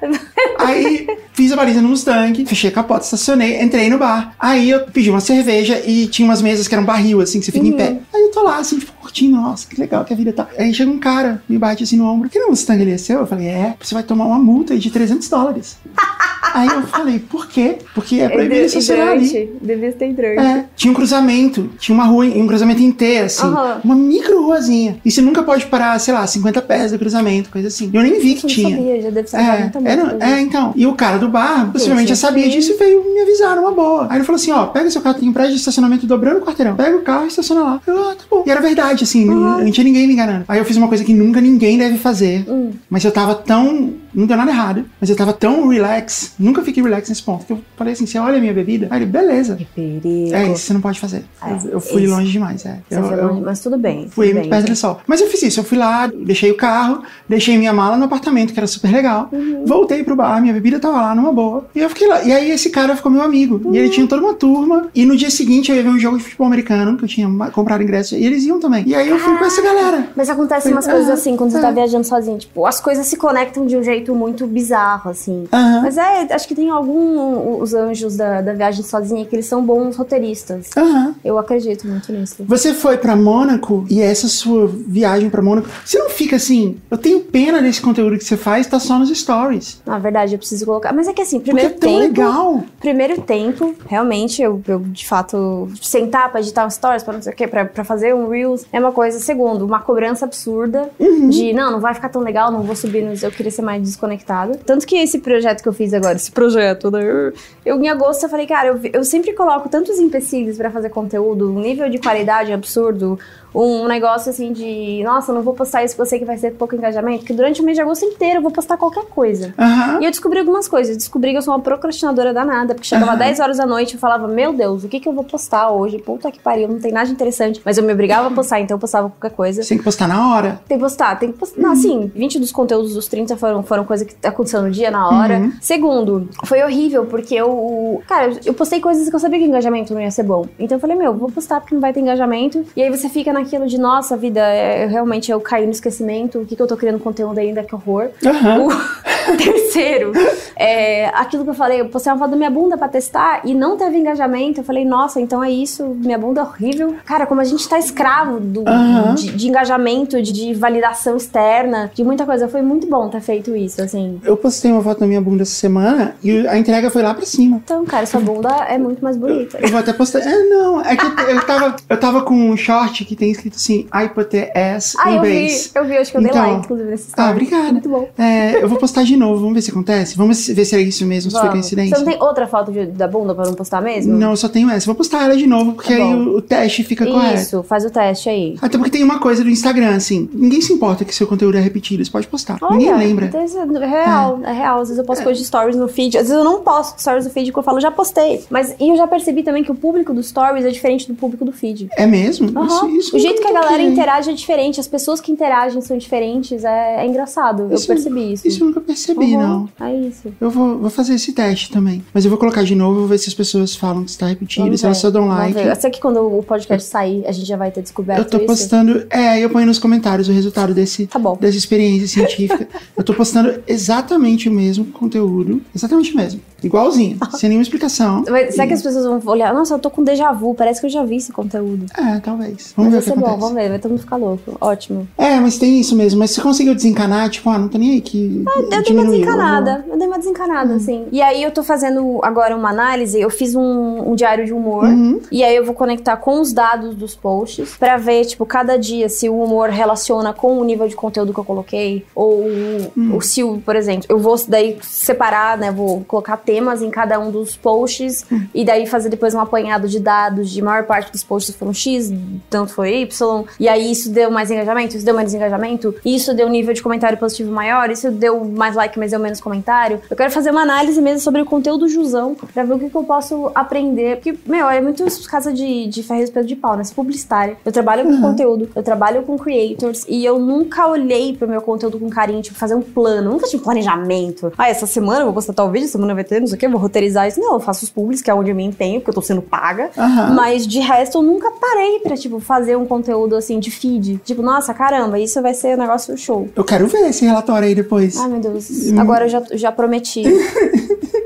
Aí fiz a baliza no Mustang, fechei a capota, estacionei, entrei no bar. Aí eu pedi uma cerveja e tinha umas mesas que eram barril, assim, que você fica em pé. Aí eu tô lá, assim, tipo, curtindo, nossa, que legal que a vida tá. Aí chega um cara, me bate assim no ombro. Que não, Mustang ele é seu? Eu falei, é, você vai tomar uma multa aí de 300 dólares. Aí eu falei, por quê? Porque é proibido estacionar ali. Devia ter hidrante. É, tinha um cruzamento, tinha uma rua, um cruzamento inteiro, assim, Aham. uma micro ruazinha. E você nunca pode parar, sei lá, 50 pés do cruzamento, coisa assim. Eu nem vi que Eu tinha. sabia, já deve ser É, era- é, então. E o cara do bar, possivelmente já Gente, sabia que- disso e veio me avisar numa boa. Aí ele falou assim: ó, pega seu carro, tem um prédio de estacionamento dobrando o quarteirão. Pega o carro e estaciona lá. Eu, ah, tá bom. E era verdade, assim, não, não tinha ninguém me enganando. Aí eu fiz uma coisa que nunca ninguém deve fazer. Hum. Mas eu tava tão. Não deu nada errado. Mas eu tava tão relax. Nunca fiquei relax nesse ponto. Que eu falei assim: você olha a minha bebida? Aí ele, beleza. Que perigo. É isso, você não pode fazer. É, eu, eu fui isso. longe demais, é. Você Eu- eu- longe, mas tudo bem. Fui tudo muito bem. perto do sol. Mas eu fiz isso, eu fui lá, deixei o carro, deixei minha mala no apartamento, que era super legal. Uhum. Voltei pro bar, minha bebida tava lá numa boa. E eu fiquei lá. E aí esse cara ficou meu amigo. E Uhum. ele tinha toda uma turma. E no dia seguinte eu ia ver um jogo de futebol americano, que eu tinha comprado ingresso. E eles iam também. E aí eu fui com essa galera. Mas acontece umas coisas é, assim quando você é. tá viajando sozinho. Tipo, as coisas se conectam de um jeito muito bizarro, assim. Aham. Mas é, acho que tem algum. Os anjos da, da viagem sozinha que eles são bons roteiristas. Aham. Eu acredito muito nisso. Você foi pra Mônaco e essa sua viagem pra Mônaco, você não fica assim, eu tenho pena desse conteúdo que você faz, tá só nos stories. Na verdade, eu preciso colocar. Mas é que assim, Porque primeiro é tão tempo. legal. Primeiro tempo, realmente, eu, eu de fato sentar pra editar um stories, pra não sei o quê, pra, pra fazer um Reels, é uma coisa. Segundo, uma cobrança absurda Uhum. de não, não vai ficar tão legal, não vou subir nos. Eu queria ser mais desconectada. Tanto que esse projeto que eu fiz agora, esse projeto, né? Eu em agosto eu falei, cara, eu, eu sempre coloco tantos empecilhos pra fazer conteúdo, um nível de qualidade absurdo. Um negócio assim de, nossa, não vou postar isso porque eu sei que vai ter pouco engajamento, que durante o mês de agosto inteiro eu vou postar qualquer coisa. Aham. E eu descobri algumas coisas. Descobri que eu sou uma procrastinadora danada, porque chegava Aham. 10 horas da noite e eu falava, meu Deus, o que, que eu vou postar hoje? Puta que pariu, não tem nada interessante. Mas eu me obrigava a postar, então eu postava qualquer coisa. Você tem que postar na hora. Tem que postar, tem que postar. Não, assim, 20 dos conteúdos dos 30 foram, foram coisa que aconteceu no dia, na hora. Uhum. Segundo, foi horrível, porque eu. Cara, eu postei coisas que eu sabia que o engajamento não ia ser bom. Então eu falei, meu, vou postar porque não vai ter engajamento. E aí você fica naquilo de, nossa, vida, é, realmente eu caí no esquecimento. O que, que eu tô criando conteúdo ainda? Que horror. Aham. O terceiro, é, aquilo que eu falei, eu postei uma foto da minha bunda pra testar e não teve engajamento. Eu falei, nossa, então é isso, minha bunda é horrível. Cara, como a gente tá escravo do, Aham. de, de engajamento, de, de validação externa, de muita coisa. Foi muito bom ter feito isso, assim. Eu postei uma foto da minha bunda essa semana e a entrega foi lá pra cima. Então, cara, sua bunda é muito mais bonita. Eu vou até postar. É, não. É que eu tava, eu tava com um short que tem escrito assim: I put the ass Ah, in eu vi, base. eu vi, acho que eu dei Então- like, inclusive, nesse story. Ah, obrigada. Muito bom. É, eu vou postar de novo, vamos ver se acontece. Vamos ver se é isso mesmo, se foi coincidência. Você não tem outra foto de- da bunda pra não postar mesmo? Não, eu só tenho essa. Vou postar ela de novo, porque Tá aí o, o teste fica correto. Isso, faz o teste aí. Até porque tem uma coisa do Instagram, assim. Ninguém se importa que seu conteúdo é repetido. Você pode postar. ninguém lembra. então isso É real, é. real. Às vezes eu posto coisa de stories no feed. Às vezes eu não posto stories no feed que eu falo, já postei. Mas e eu já percebi também que o público dos stories é diferente do público do feed. É mesmo? Aham. Isso, isso o jeito que a galera interage é diferente, as pessoas que interagem são diferentes, é, é engraçado. Eu Isso- percebi isso. Isso eu nunca percebi, Uhum, não. É isso. Eu vou, vou fazer esse teste também. Mas eu vou colocar de novo, vou ver se as pessoas falam que está repetido, Vamos se elas só dão like. Eu sei que quando o podcast sair, a gente já vai ter descoberto Eu tô isso. postando. É, eu ponho nos comentários o resultado desse, Tá bom. dessa experiência científica. eu tô postando exatamente o mesmo conteúdo. Exatamente o mesmo. Igualzinho. sem nenhuma explicação. Mas será que as pessoas vão olhar? Nossa, eu tô com déjà vu, parece que eu já vi esse conteúdo. É, talvez. Vamos Mas ver vai ser bom, acontece. vamos ver, vai todo mundo ficar louco. Ótimo. É, mas tem isso mesmo. Mas você conseguiu desencanar, tipo, ah, não tô nem aí que. Eu dei uma desencanada. Eu dei uma desencanada, assim. E aí eu tô fazendo agora uma análise. Eu fiz um, um diário de humor. Uhum. E aí eu vou conectar com os dados dos posts pra ver, tipo, cada dia se o humor relaciona com o nível de conteúdo que eu coloquei. Ou, Hum. ou se, o, por exemplo, eu vou daí separar, né? Vou colocar temas em cada um dos posts e daí fazer depois um apanhado de dados de maior parte dos posts foram X, tanto foi Y, e aí isso deu mais engajamento, isso deu menos engajamento, isso deu um nível de comentário positivo maior, isso deu mais like, mas deu menos comentário. Eu quero fazer uma análise mesmo sobre o conteúdo do Jusão, pra ver o que, que eu posso aprender. Porque, meu, é muito casa de, de ferro e de pau, né? Sou publicitária. Eu trabalho com conteúdo, eu trabalho com creators, e eu nunca olhei pro meu conteúdo com carinho, tipo, fazer um plano. Nunca tive planejamento. Ah, essa semana eu vou postar tal vídeo, semana vai ter, não sei o que, vou roteirizar isso. Não, eu faço os publics, que é onde eu me empenho, porque eu tô sendo paga. Aham. Mas de resto, eu nunca parei pra, tipo, fazer um conteúdo assim de feed. Tipo, nossa, caramba, isso vai ser um negócio show. Eu quero ver esse relatório aí depois. Ai, meu Deus. Agora eu já, já prometi.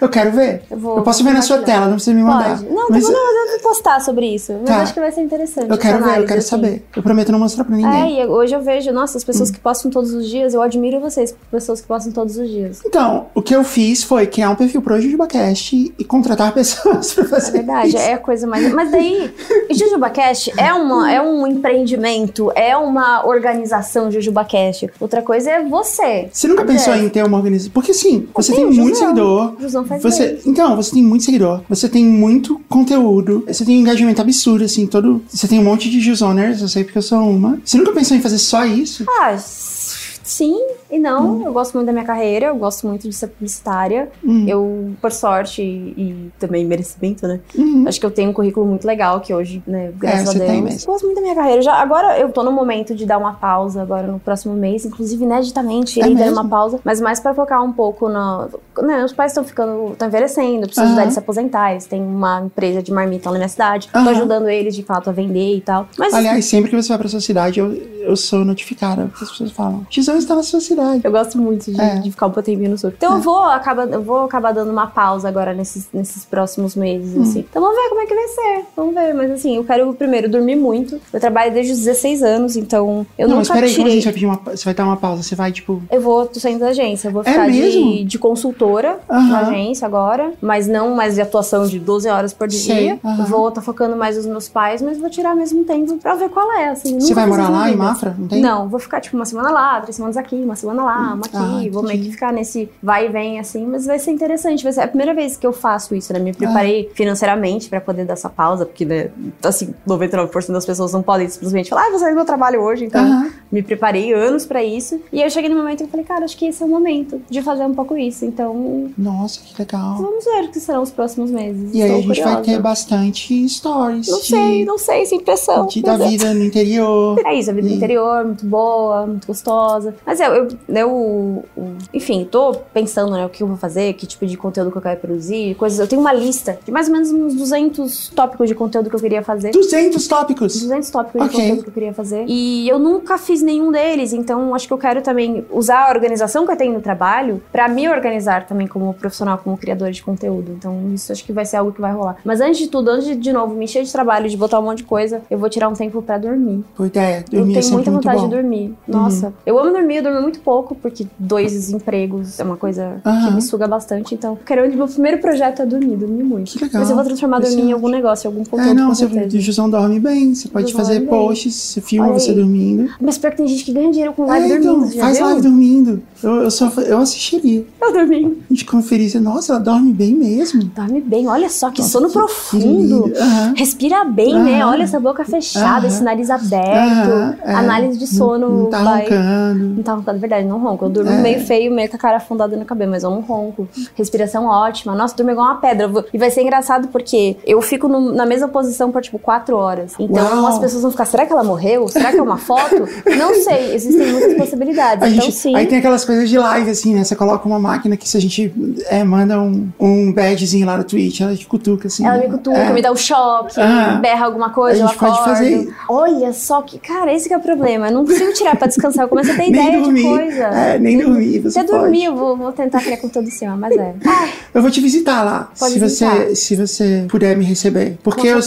Eu quero ver. Eu vou- posso vou ver na sua tela, não precisa me mandar. Pode. Não, Mas não, eu vou postar sobre isso. Mas Tá. acho que vai ser interessante. eu quero ver, eu quero assim. saber. Eu prometo não mostrar pra É, ninguém. e hoje eu vejo, nossa, as Hum. pessoas que postam todos os dias, eu admiro vocês, pessoas que postam todos os dias. Então, o que eu fiz foi criar um perfil pro JujubaCast e contratar pessoas pra É fazer verdade, isso. é a coisa mais. Mas daí, JujubaCast é, uma, é um empreendimento, é uma organização JujubaCast. Outra coisa é você. Você nunca pensou Jess. em ter uma organização? Porque sim, você Tem muito seguidor. Faz Você, então, você tem muito seguidor. Você tem muito conteúdo. Você tem um engajamento absurdo, assim, todo. Você tem um monte de Jusoners, eu sei porque eu sou uma. Você nunca pensou em fazer só isso? Ah, sim e não. Eu gosto muito da minha carreira, eu gosto muito de ser publicitária. Hum. Eu, por sorte e, e também merecimento, né? Uhum. Acho que eu tenho um currículo muito legal que hoje, né, graças É, a Deus. Eu gosto muito da minha carreira. Já, agora eu tô no momento de dar uma pausa agora no próximo mês, inclusive ineditamente É dar uma pausa, mas mais pra focar um pouco na, né, os pais estão ficando, estão envelhecendo, preciso ajudar eles a se aposentar, eles têm uma empresa de marmita lá na minha cidade, tô Aham. ajudando eles de fato a vender e tal. Mas Aliás, sempre que você vai pra sua cidade, eu, eu sou notificada, porque as pessoas falam, Gisão está na sua cidade. Eu gosto muito de, É. de ficar um tempinho no sul. Então eu vou acabar, eu vou acabar dando uma pausa agora nesses, nesses próximos meses, Hum. assim. Então vamos ver como é que vai ser. Vamos ver. Mas assim, eu quero primeiro dormir muito. Eu trabalho desde os 16 anos, então eu não, mas nunca peraí, como a gente vai pedir uma. Você vai dar uma pausa, você vai, tipo. Eu vou, tô saindo da agência, eu vou É ficar de, mesmo? de consultora Aham. na agência agora, mas não mais de atuação de 12 horas por dia. Vou tá focando mais nos meus pais, mas vou tirar mesmo tempo pra ver qual é, assim. Você vai morar lá em. Mafra? Não tem? Não, vou ficar tipo uma semana lá, três semanas aqui, uma semana lá, uma aqui. Ah, vou meio que ficar nesse vai e vem assim, mas vai ser interessante. Vai ser a primeira vez que eu faço isso, né? Me preparei financeiramente pra poder dar essa pausa, porque, né, assim, 99% das pessoas não podem simplesmente falar, ah, vou sair do meu trabalho hoje, então me preparei anos pra isso. E aí eu cheguei no momento e falei, cara, acho que esse é o momento de fazer um pouco isso. Então, Nossa, que legal. vamos ver o que serão os próximos meses. E aí Estou a gente vai curiosa. ter bastante stories. Não de, sei, não sei, sem pressão. de- da vida no interior. É isso, a vida E- interior, muito boa, muito gostosa. Mas eu, eu, eu, o- enfim, tô pensando, né, o que eu vou fazer, que tipo de conteúdo que eu quero produzir, coisas. Eu tenho uma lista de mais ou menos uns 200 tópicos de conteúdo que eu queria fazer. 200 tópicos. 200 tópicos Ok. de conteúdo que eu queria fazer. E eu nunca fiz nenhum deles, então acho que eu quero também usar a organização que eu tenho no trabalho pra me organizar também como profissional, como criador de conteúdo. Então isso acho que vai ser algo que vai rolar. Mas antes de tudo, antes de, de novo, me encher de trabalho, de botar um monte de coisa, eu vou tirar um tempo pra dormir. Boa ideia. Eu Dormir é tenho sempre muita vontade bom. Uhum. de dormir. Nossa, eu amo dormir, eu durmo muito pouco, porque dois empregos é uma coisa que me suga bastante. Então, quero meu primeiro projeto é dormir, dormir muito. Que legal. Mas eu vou transformar dormir em algum negócio, em algum conteúdo. É, não, você, Jusão dorme bem, você pode Jusão fazer posts, você filma você dormindo. Mas pior que tem gente que ganha dinheiro com live É, dormindo. então, faz viu? live dormindo. Eu, eu, só, eu assistiria. Eu dormindo. A gente conferisse, nossa, ela dorme bem mesmo. Dorme bem, olha só que Nossa, sono que- profundo. Aham. Respira bem, né? Aham. Olha essa boca fechada, Aham. esse nariz aberto. É. Análise de sono. Não, não tá vai- roncando. Não tá roncando, verdade, não ronco. Eu durmo É. meio feio, meio com a cara afundada no cabelo, mas eu não ronco. Respiração ótima. Nossa, durmo igual uma pedra. E vai ser engraçado porque eu fico no- na mesma posição por, tipo, quatro horas. Então Uau. as pessoas vão ficar, será que ela morreu? Será que é uma foto? não sei, existem muitas possibilidades. A então, gente, sim. Aí tem aquelas coisas de live, assim, né? Você coloca uma máquina que se a gente é, manda um, um badgezinho lá no Twitch, ela te cutuca, assim. Ela né? me cutuca, É. me dá um choque, Ah. berra alguma coisa, A gente pode fazer- Olha só que. Cara, esse que é o problema. Eu não consigo tirar pra descansar. Eu começo a ter ideia dormir. de coisa. É, nem dormir, você dormir, eu vou, vou tentar criar conteúdo em cima, mas é. Ai, Eu vou te visitar lá, Pode se você, visitar. se você puder me receber. Porque Com eu,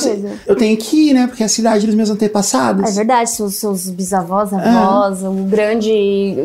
eu tenho que ir, né? Porque é a cidade dos meus antepassados. É verdade, seus, seus bisavós, avós, o grande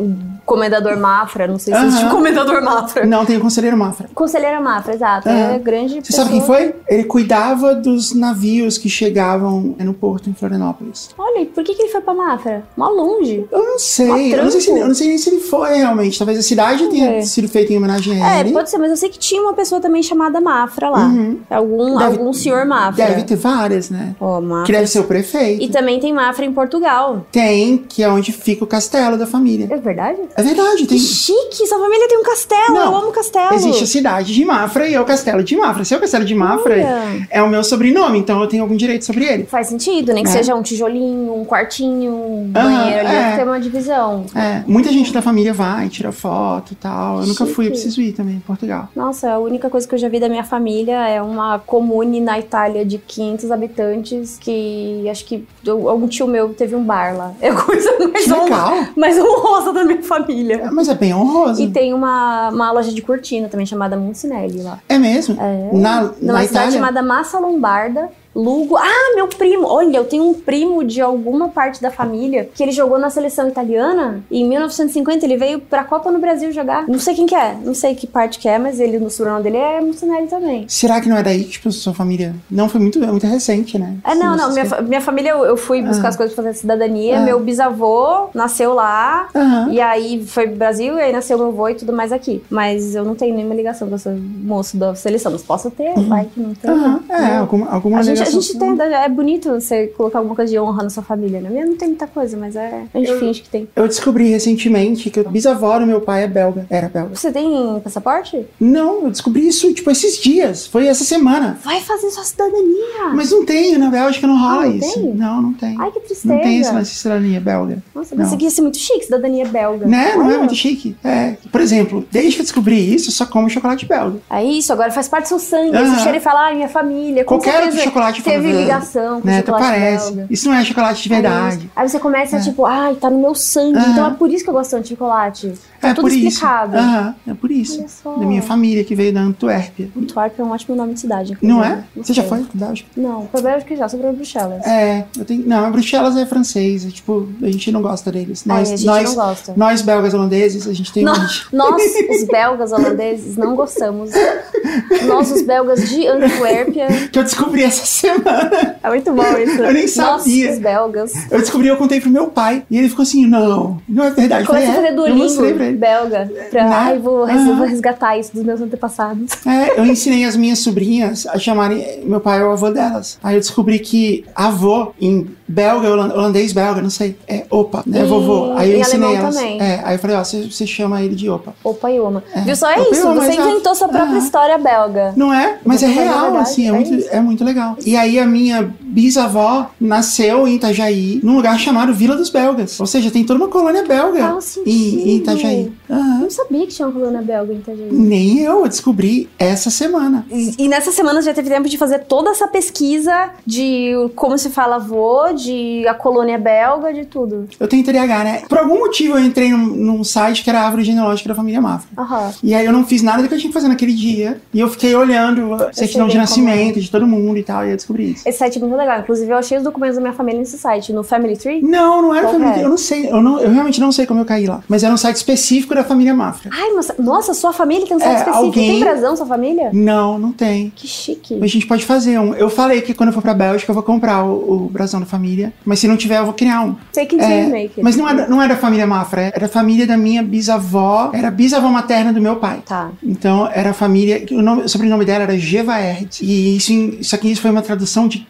Comendador Mafra, não sei se existe o Comendador Mafra. Não, tem o Conselheiro Mafra. Conselheira Mafra, exato. É grande Você sabe quem pessoa. foi? Ele cuidava dos navios que chegavam no porto em Florianópolis. Olha, e por que, que ele foi pra Mafra? Mó longe. Eu não sei, eu não sei, se, eu não sei nem se ele foi realmente. Talvez a cidade tenha É. sido feita em homenagem a É, ele. pode ser, mas eu sei que tinha uma pessoa também chamada Mafra lá. Uhum. Algum, Deve- algum senhor Mafra. Deve ter várias, né? Ó, Mafra. Que deve ser o prefeito. E também tem Mafra em Portugal. Tem, que é onde fica o castelo da família. É verdade? É verdade, tem. Que chique! Sua família tem um castelo. Não, eu amo castelo. Existe a cidade de Mafra e é o castelo de Mafra. Se é o castelo de Mafra, Olha. é o meu sobrenome, então eu tenho algum direito sobre ele. Faz sentido, nem que É. seja um tijolinho, um quartinho, um Aham, banheiro ali, é. ter uma divisão. É, muita gente da família vai, tira foto e tal. Eu nunca fui, eu Chique. preciso ir também em Portugal. Nossa, a única coisa que eu já vi da minha família é uma comune na Itália de 500 habitantes que acho que algum tio meu teve um bar lá. É a coisa mais, Que hon- legal. mais honrosa da minha família. É, Mas é bem honroso. E tem uma, uma loja de cortina também chamada Moncinelli lá. É mesmo? É. Na, Numa na cidade Itália? chamada Massa Lombarda. Lugo. Ah, meu primo! Olha, eu tenho um primo de alguma parte da família que ele jogou na seleção italiana e em 1950 ele veio pra Copa no Brasil jogar. Não sei quem que é, não sei que parte que é, mas ele no sobrenome dele é Mussinelli também. Será que não é daí que tipo, sua família. Não, foi muito, é muito recente, né? É, não, não. Minha, fa- minha família, eu, eu fui buscar Ah. as coisas pra fazer cidadania. Ah. Meu bisavô nasceu lá. Aham. E aí foi pro Brasil, e aí nasceu meu avô e tudo mais aqui. Mas eu não tenho nenhuma ligação com esse moço da seleção. Mas posso ter, vai que não tem. Aham, É, né? alguma, alguma A gente, a gente tem, é bonito você colocar alguma coisa de honra na sua família, né? Minha não tem muita coisa, mas é, a gente Eu- finge que tem. Eu descobri recentemente que o bisavó do meu pai é belga. Era belga. Você tem passaporte? Não, eu descobri isso, tipo, esses dias. Foi essa semana. Vai fazer sua cidadania! Mas não tem, na Bélgica não rola Ah, não isso. tem? Não, não tem. Ai, que tristeza. Não tem lance de cidadania belga. Nossa, Não. que ia ser muito chique, cidadania belga. Né? Não é muito chique. É. Por exemplo, desde que eu descobri isso, eu só como chocolate belga. É isso, agora faz parte do seu sangue. Você cheira e fala, ai, minha família. Qualquer outro certeza chocolate teve fala, ligação com né? chocolate parece. belga. Isso não é chocolate de verdade. É isso. Aí você começa, É. tipo, ai, tá no meu sangue. Aham. Então é por isso que eu gosto tanto de chocolate. Tá é tudo por isso. explicado. Aham, é por isso. Só. Da minha família que veio da Antuérpia. Antwerp é um ótimo nome de cidade. Não é? Você já foi pra Bélgica? Não, foi Bélgica já, sobre Bruxelas. É, eu tenho. Não, Bruxelas é francês. é, tipo, a gente não gosta deles. Nós, a gente nós, não gosta. nós belgas holandeses, a gente tem um Nós, nós, os belgas holandeses, não gostamos. Nós, os belgas de Antuérpia. Que eu descobri essa semana. É muito bom isso. Eu nem sabia. os belgas. Eu descobri, eu contei pro meu pai. E ele ficou assim: não, não é verdade. Começa a fazer é, Duolingo belga. Pra, Né? ai, vou, Aham. vou resgatar isso dos meus antepassados. É, eu ensinei as minhas sobrinhas a chamarem meu pai é o avô delas. Aí eu descobri que avô em belga, holan- holandês belga, não sei, é opa, né, E vovô. Aí eu em ensinei também. É, aí eu falei, ó, você, você chama ele de opa. Opa e Oma. É. Viu só? É Opa e isso. Você exato. inventou sua própria Ah. história belga. Não é? Mas é real, assim, é, é muito, isso. é muito legal. E aí a minha bisavó nasceu em Itajaí, num lugar chamado Vila dos Belgas. Ou seja, tem toda uma colônia belga em, em. Itajaí. Eu Aham. não sabia que tinha uma colônia belga em Itajaí. Nem eu, eu descobri essa semana. E, e nessa semana já teve tempo de fazer toda essa pesquisa de como se fala avô, de a colônia belga, de tudo. Eu tenho TDAH, né? Por algum motivo eu entrei num, num site que era a árvore genealógica da família Mafra. Aham. E aí eu não fiz nada do que eu tinha que fazer naquele dia. E eu fiquei olhando certidão de bem nascimento de todo mundo e tal, e eu descobri isso. Esse site é muito legal. Inclusive, eu achei os documentos da minha família nesse site, no Family Tree. Não, não era Qual família. é? Eu não sei. Eu, não, eu realmente não sei como eu caí lá. Mas era um site específico da família Mafra. Ai, nossa, nossa, sua família tem um site É, específico. alguém- Tem brasão, sua família? Não, não tem. Que chique. Mas a gente pode fazer um. Eu falei que quando eu for pra Bélgica eu vou comprar o, o brasão da família. Mas se não tiver, eu vou criar um. Take it É, you make it. mas não da- não é da família Mafra, é da família da minha bisavó. Era bisavó materna do meu pai. Tá. Então era a família. O, nome, o sobrenome dela era Gevaert. E isso, isso aqui foi uma tradução de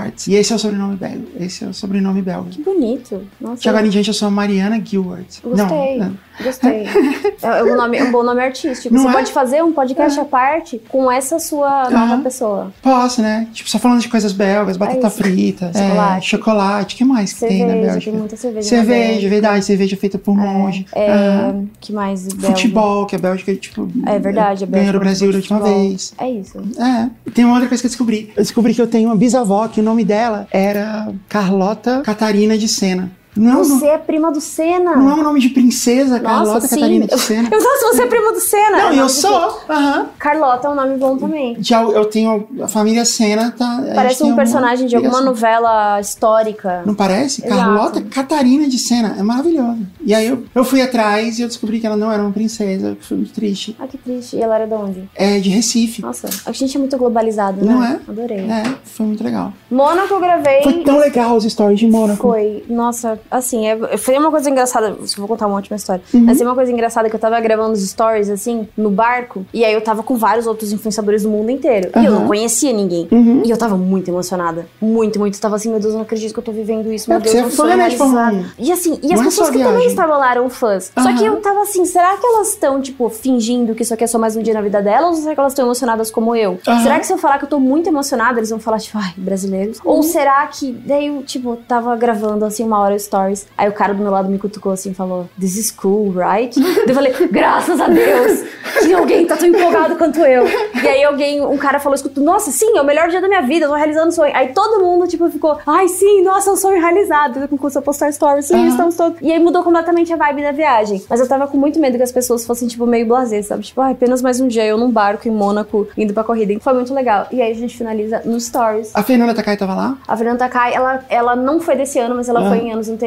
Gilwart. E esse é o sobrenome belga. Esse é o sobrenome belga. Que bonito. Nossa. De agora em diante eu sou Mariana Gilwart. Gostei. Não, não. Gostei. É, é um nome, é um bom nome artístico. Não Você é? pode fazer um podcast à parte com essa sua nova pessoa. Posso, né? Tipo, só falando de coisas belgas, batata É frita, Chocolate. é, chocolate. O que mais que tem na Cerveja, Bélgica? tem muita cerveja. Cerveja, verdade, cerveja feita por monge. É, Aham. que mais? Futebol, que a Bélgica, tipo. É verdade, a ganhou o Brasil da última vez. É isso. É. Tem uma outra coisa que eu descobri. Eu descobri que eu tenho uma bisavó que o nome dela era Carlota Catarina de Sena. Não, Você não, é prima do Senna. não é um nome de princesa, Carlota Nossa, sim. Catarina de Sena. Eu nossa, você é prima do Senna. Não, É eu sou. Aham. Carlota é um nome bom também. Já eu tenho a família Sena, tá? Parece um personagem de alguma novela histórica. Não parece? Exato. Carlota Catarina de Sena. É maravilhoso. E aí eu, eu fui atrás e eu descobri que ela não era uma princesa. Foi muito triste. Ah, que triste. E ela era de onde? É de Recife. Nossa, a gente é muito globalizado, né? Não é? Adorei. É, foi muito legal. Mônaco eu gravei. Foi tão legal os stories de Mônaco. Foi, nossa, assim, é, foi uma coisa engraçada. Eu vou contar uma ótima história. Uhum. Mas tem uma coisa engraçada que eu tava gravando os stories, assim, no barco. E aí eu tava com vários outros influenciadores do mundo inteiro. E eu não conhecia ninguém. Uhum. E eu tava muito emocionada. Muito, muito. Eu tava assim, meu Deus, eu não acredito que eu tô vivendo isso. É, Meu porque Deus, é eu sou realizada. E assim, e as é pessoas que também viagem. estavam lá eram fãs. Só que eu tava assim, será que elas estão, tipo, fingindo que isso aqui é só mais um dia na vida delas? Ou será que elas estão emocionadas como eu? Será que se eu falar que eu tô muito emocionada, eles vão falar, tipo, ai, brasileiros? Uhum. Ou será que. Daí eu, tipo, tava gravando assim uma hora stories. Aí o cara do meu lado me cutucou assim e falou: This is cool, right? Eu falei, graças a Deus que alguém tá tão empolgado quanto eu. E aí alguém, um cara falou, escuta, nossa, sim, é o melhor dia da minha vida, eu tô realizando um sonho. Aí todo mundo, tipo, ficou, ai, sim, nossa, é um sonho realizado. Começou a postar stories, sim, estamos todos. E aí mudou completamente a vibe da viagem. Mas eu tava com muito medo que as pessoas fossem, tipo, meio blasé, sabe? Tipo, ai, apenas mais um dia, eu num barco em Mônaco, indo pra corrida. Foi muito legal. E aí a gente finaliza nos stories. A Fernanda Takai tava lá? A Fernanda Takai, ela, ela não foi desse ano, mas ela Ah. foi em anos anteriores.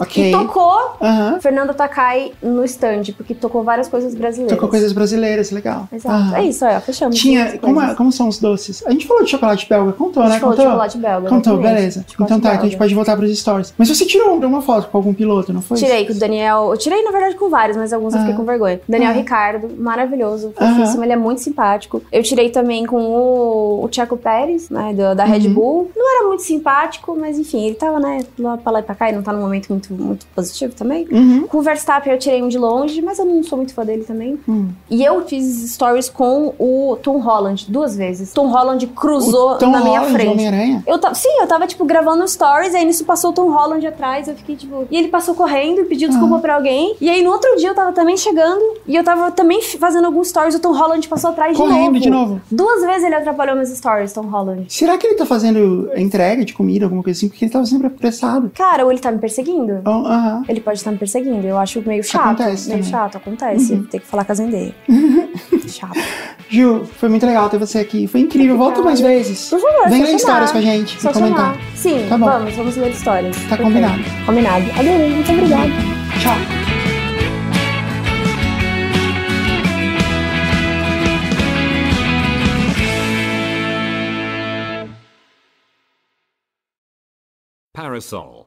Ok. E tocou Aham. Fernanda Takai no stand, porque tocou várias coisas brasileiras. Tocou coisas brasileiras, legal. Exato. Aham. É isso, ó, fechamos. Tinha. Como, é- como são os doces? A gente falou de chocolate belga, contou, A né? falou de Contou? chocolate belga. Contou, exatamente. beleza. Chocolate então tá, então a gente belga. pode voltar pros stories. Mas você tirou uma foto com algum piloto, não foi? Tirei com o Daniel. Eu tirei, na verdade, com vários, mas alguns eu fiquei Ah. com vergonha. Daniel Ah. Ricardo, maravilhoso, fofíssimo, ele é muito simpático. Eu tirei também com o, o Checo Pérez, né, do- da Red Uhum. Bull. Não era muito simpático, mas enfim, ele tava, né, lá pra lá e pra cá, e não tá num momento muito, muito positivo também. Uhum. Com o Verstappen eu tirei um de longe, mas eu não sou muito fã dele também. Hum. E eu fiz stories com o Tom Holland duas vezes. Tom Holland cruzou Tom na minha Holland, frente. Eu tava, sim, eu tava, tipo, gravando stories, aí nisso passou o Tom Holland atrás, eu fiquei, tipo... E ele passou correndo e pediu desculpa Ah. pra alguém. E aí, no outro dia, eu tava também chegando, e eu tava também fazendo alguns stories, o Tom Holland passou atrás de Correndo novo. de novo. Duas vezes ele atrapalhou meus stories, Tom Holland. Será que ele tá fazendo entrega de comida, alguma coisa assim? Porque ele tava sempre apressado. Cara, ou ele tá me perseguindo. Então, Aham. Ele pode estar me perseguindo, eu acho meio chato. Acontece meio também. chato, acontece. Tem que falar com as vendeiras. chato. Ju, foi muito legal ter você aqui. Foi incrível. Volta mais vezes. Por favor, Vem ler histórias com a gente Só e comentar. chamar. Sim, Tá bom. vamos, vamos ler histórias. Tá Perfeito. combinado. Combinado. Adorei, muito obrigada. Tchau. Parasol.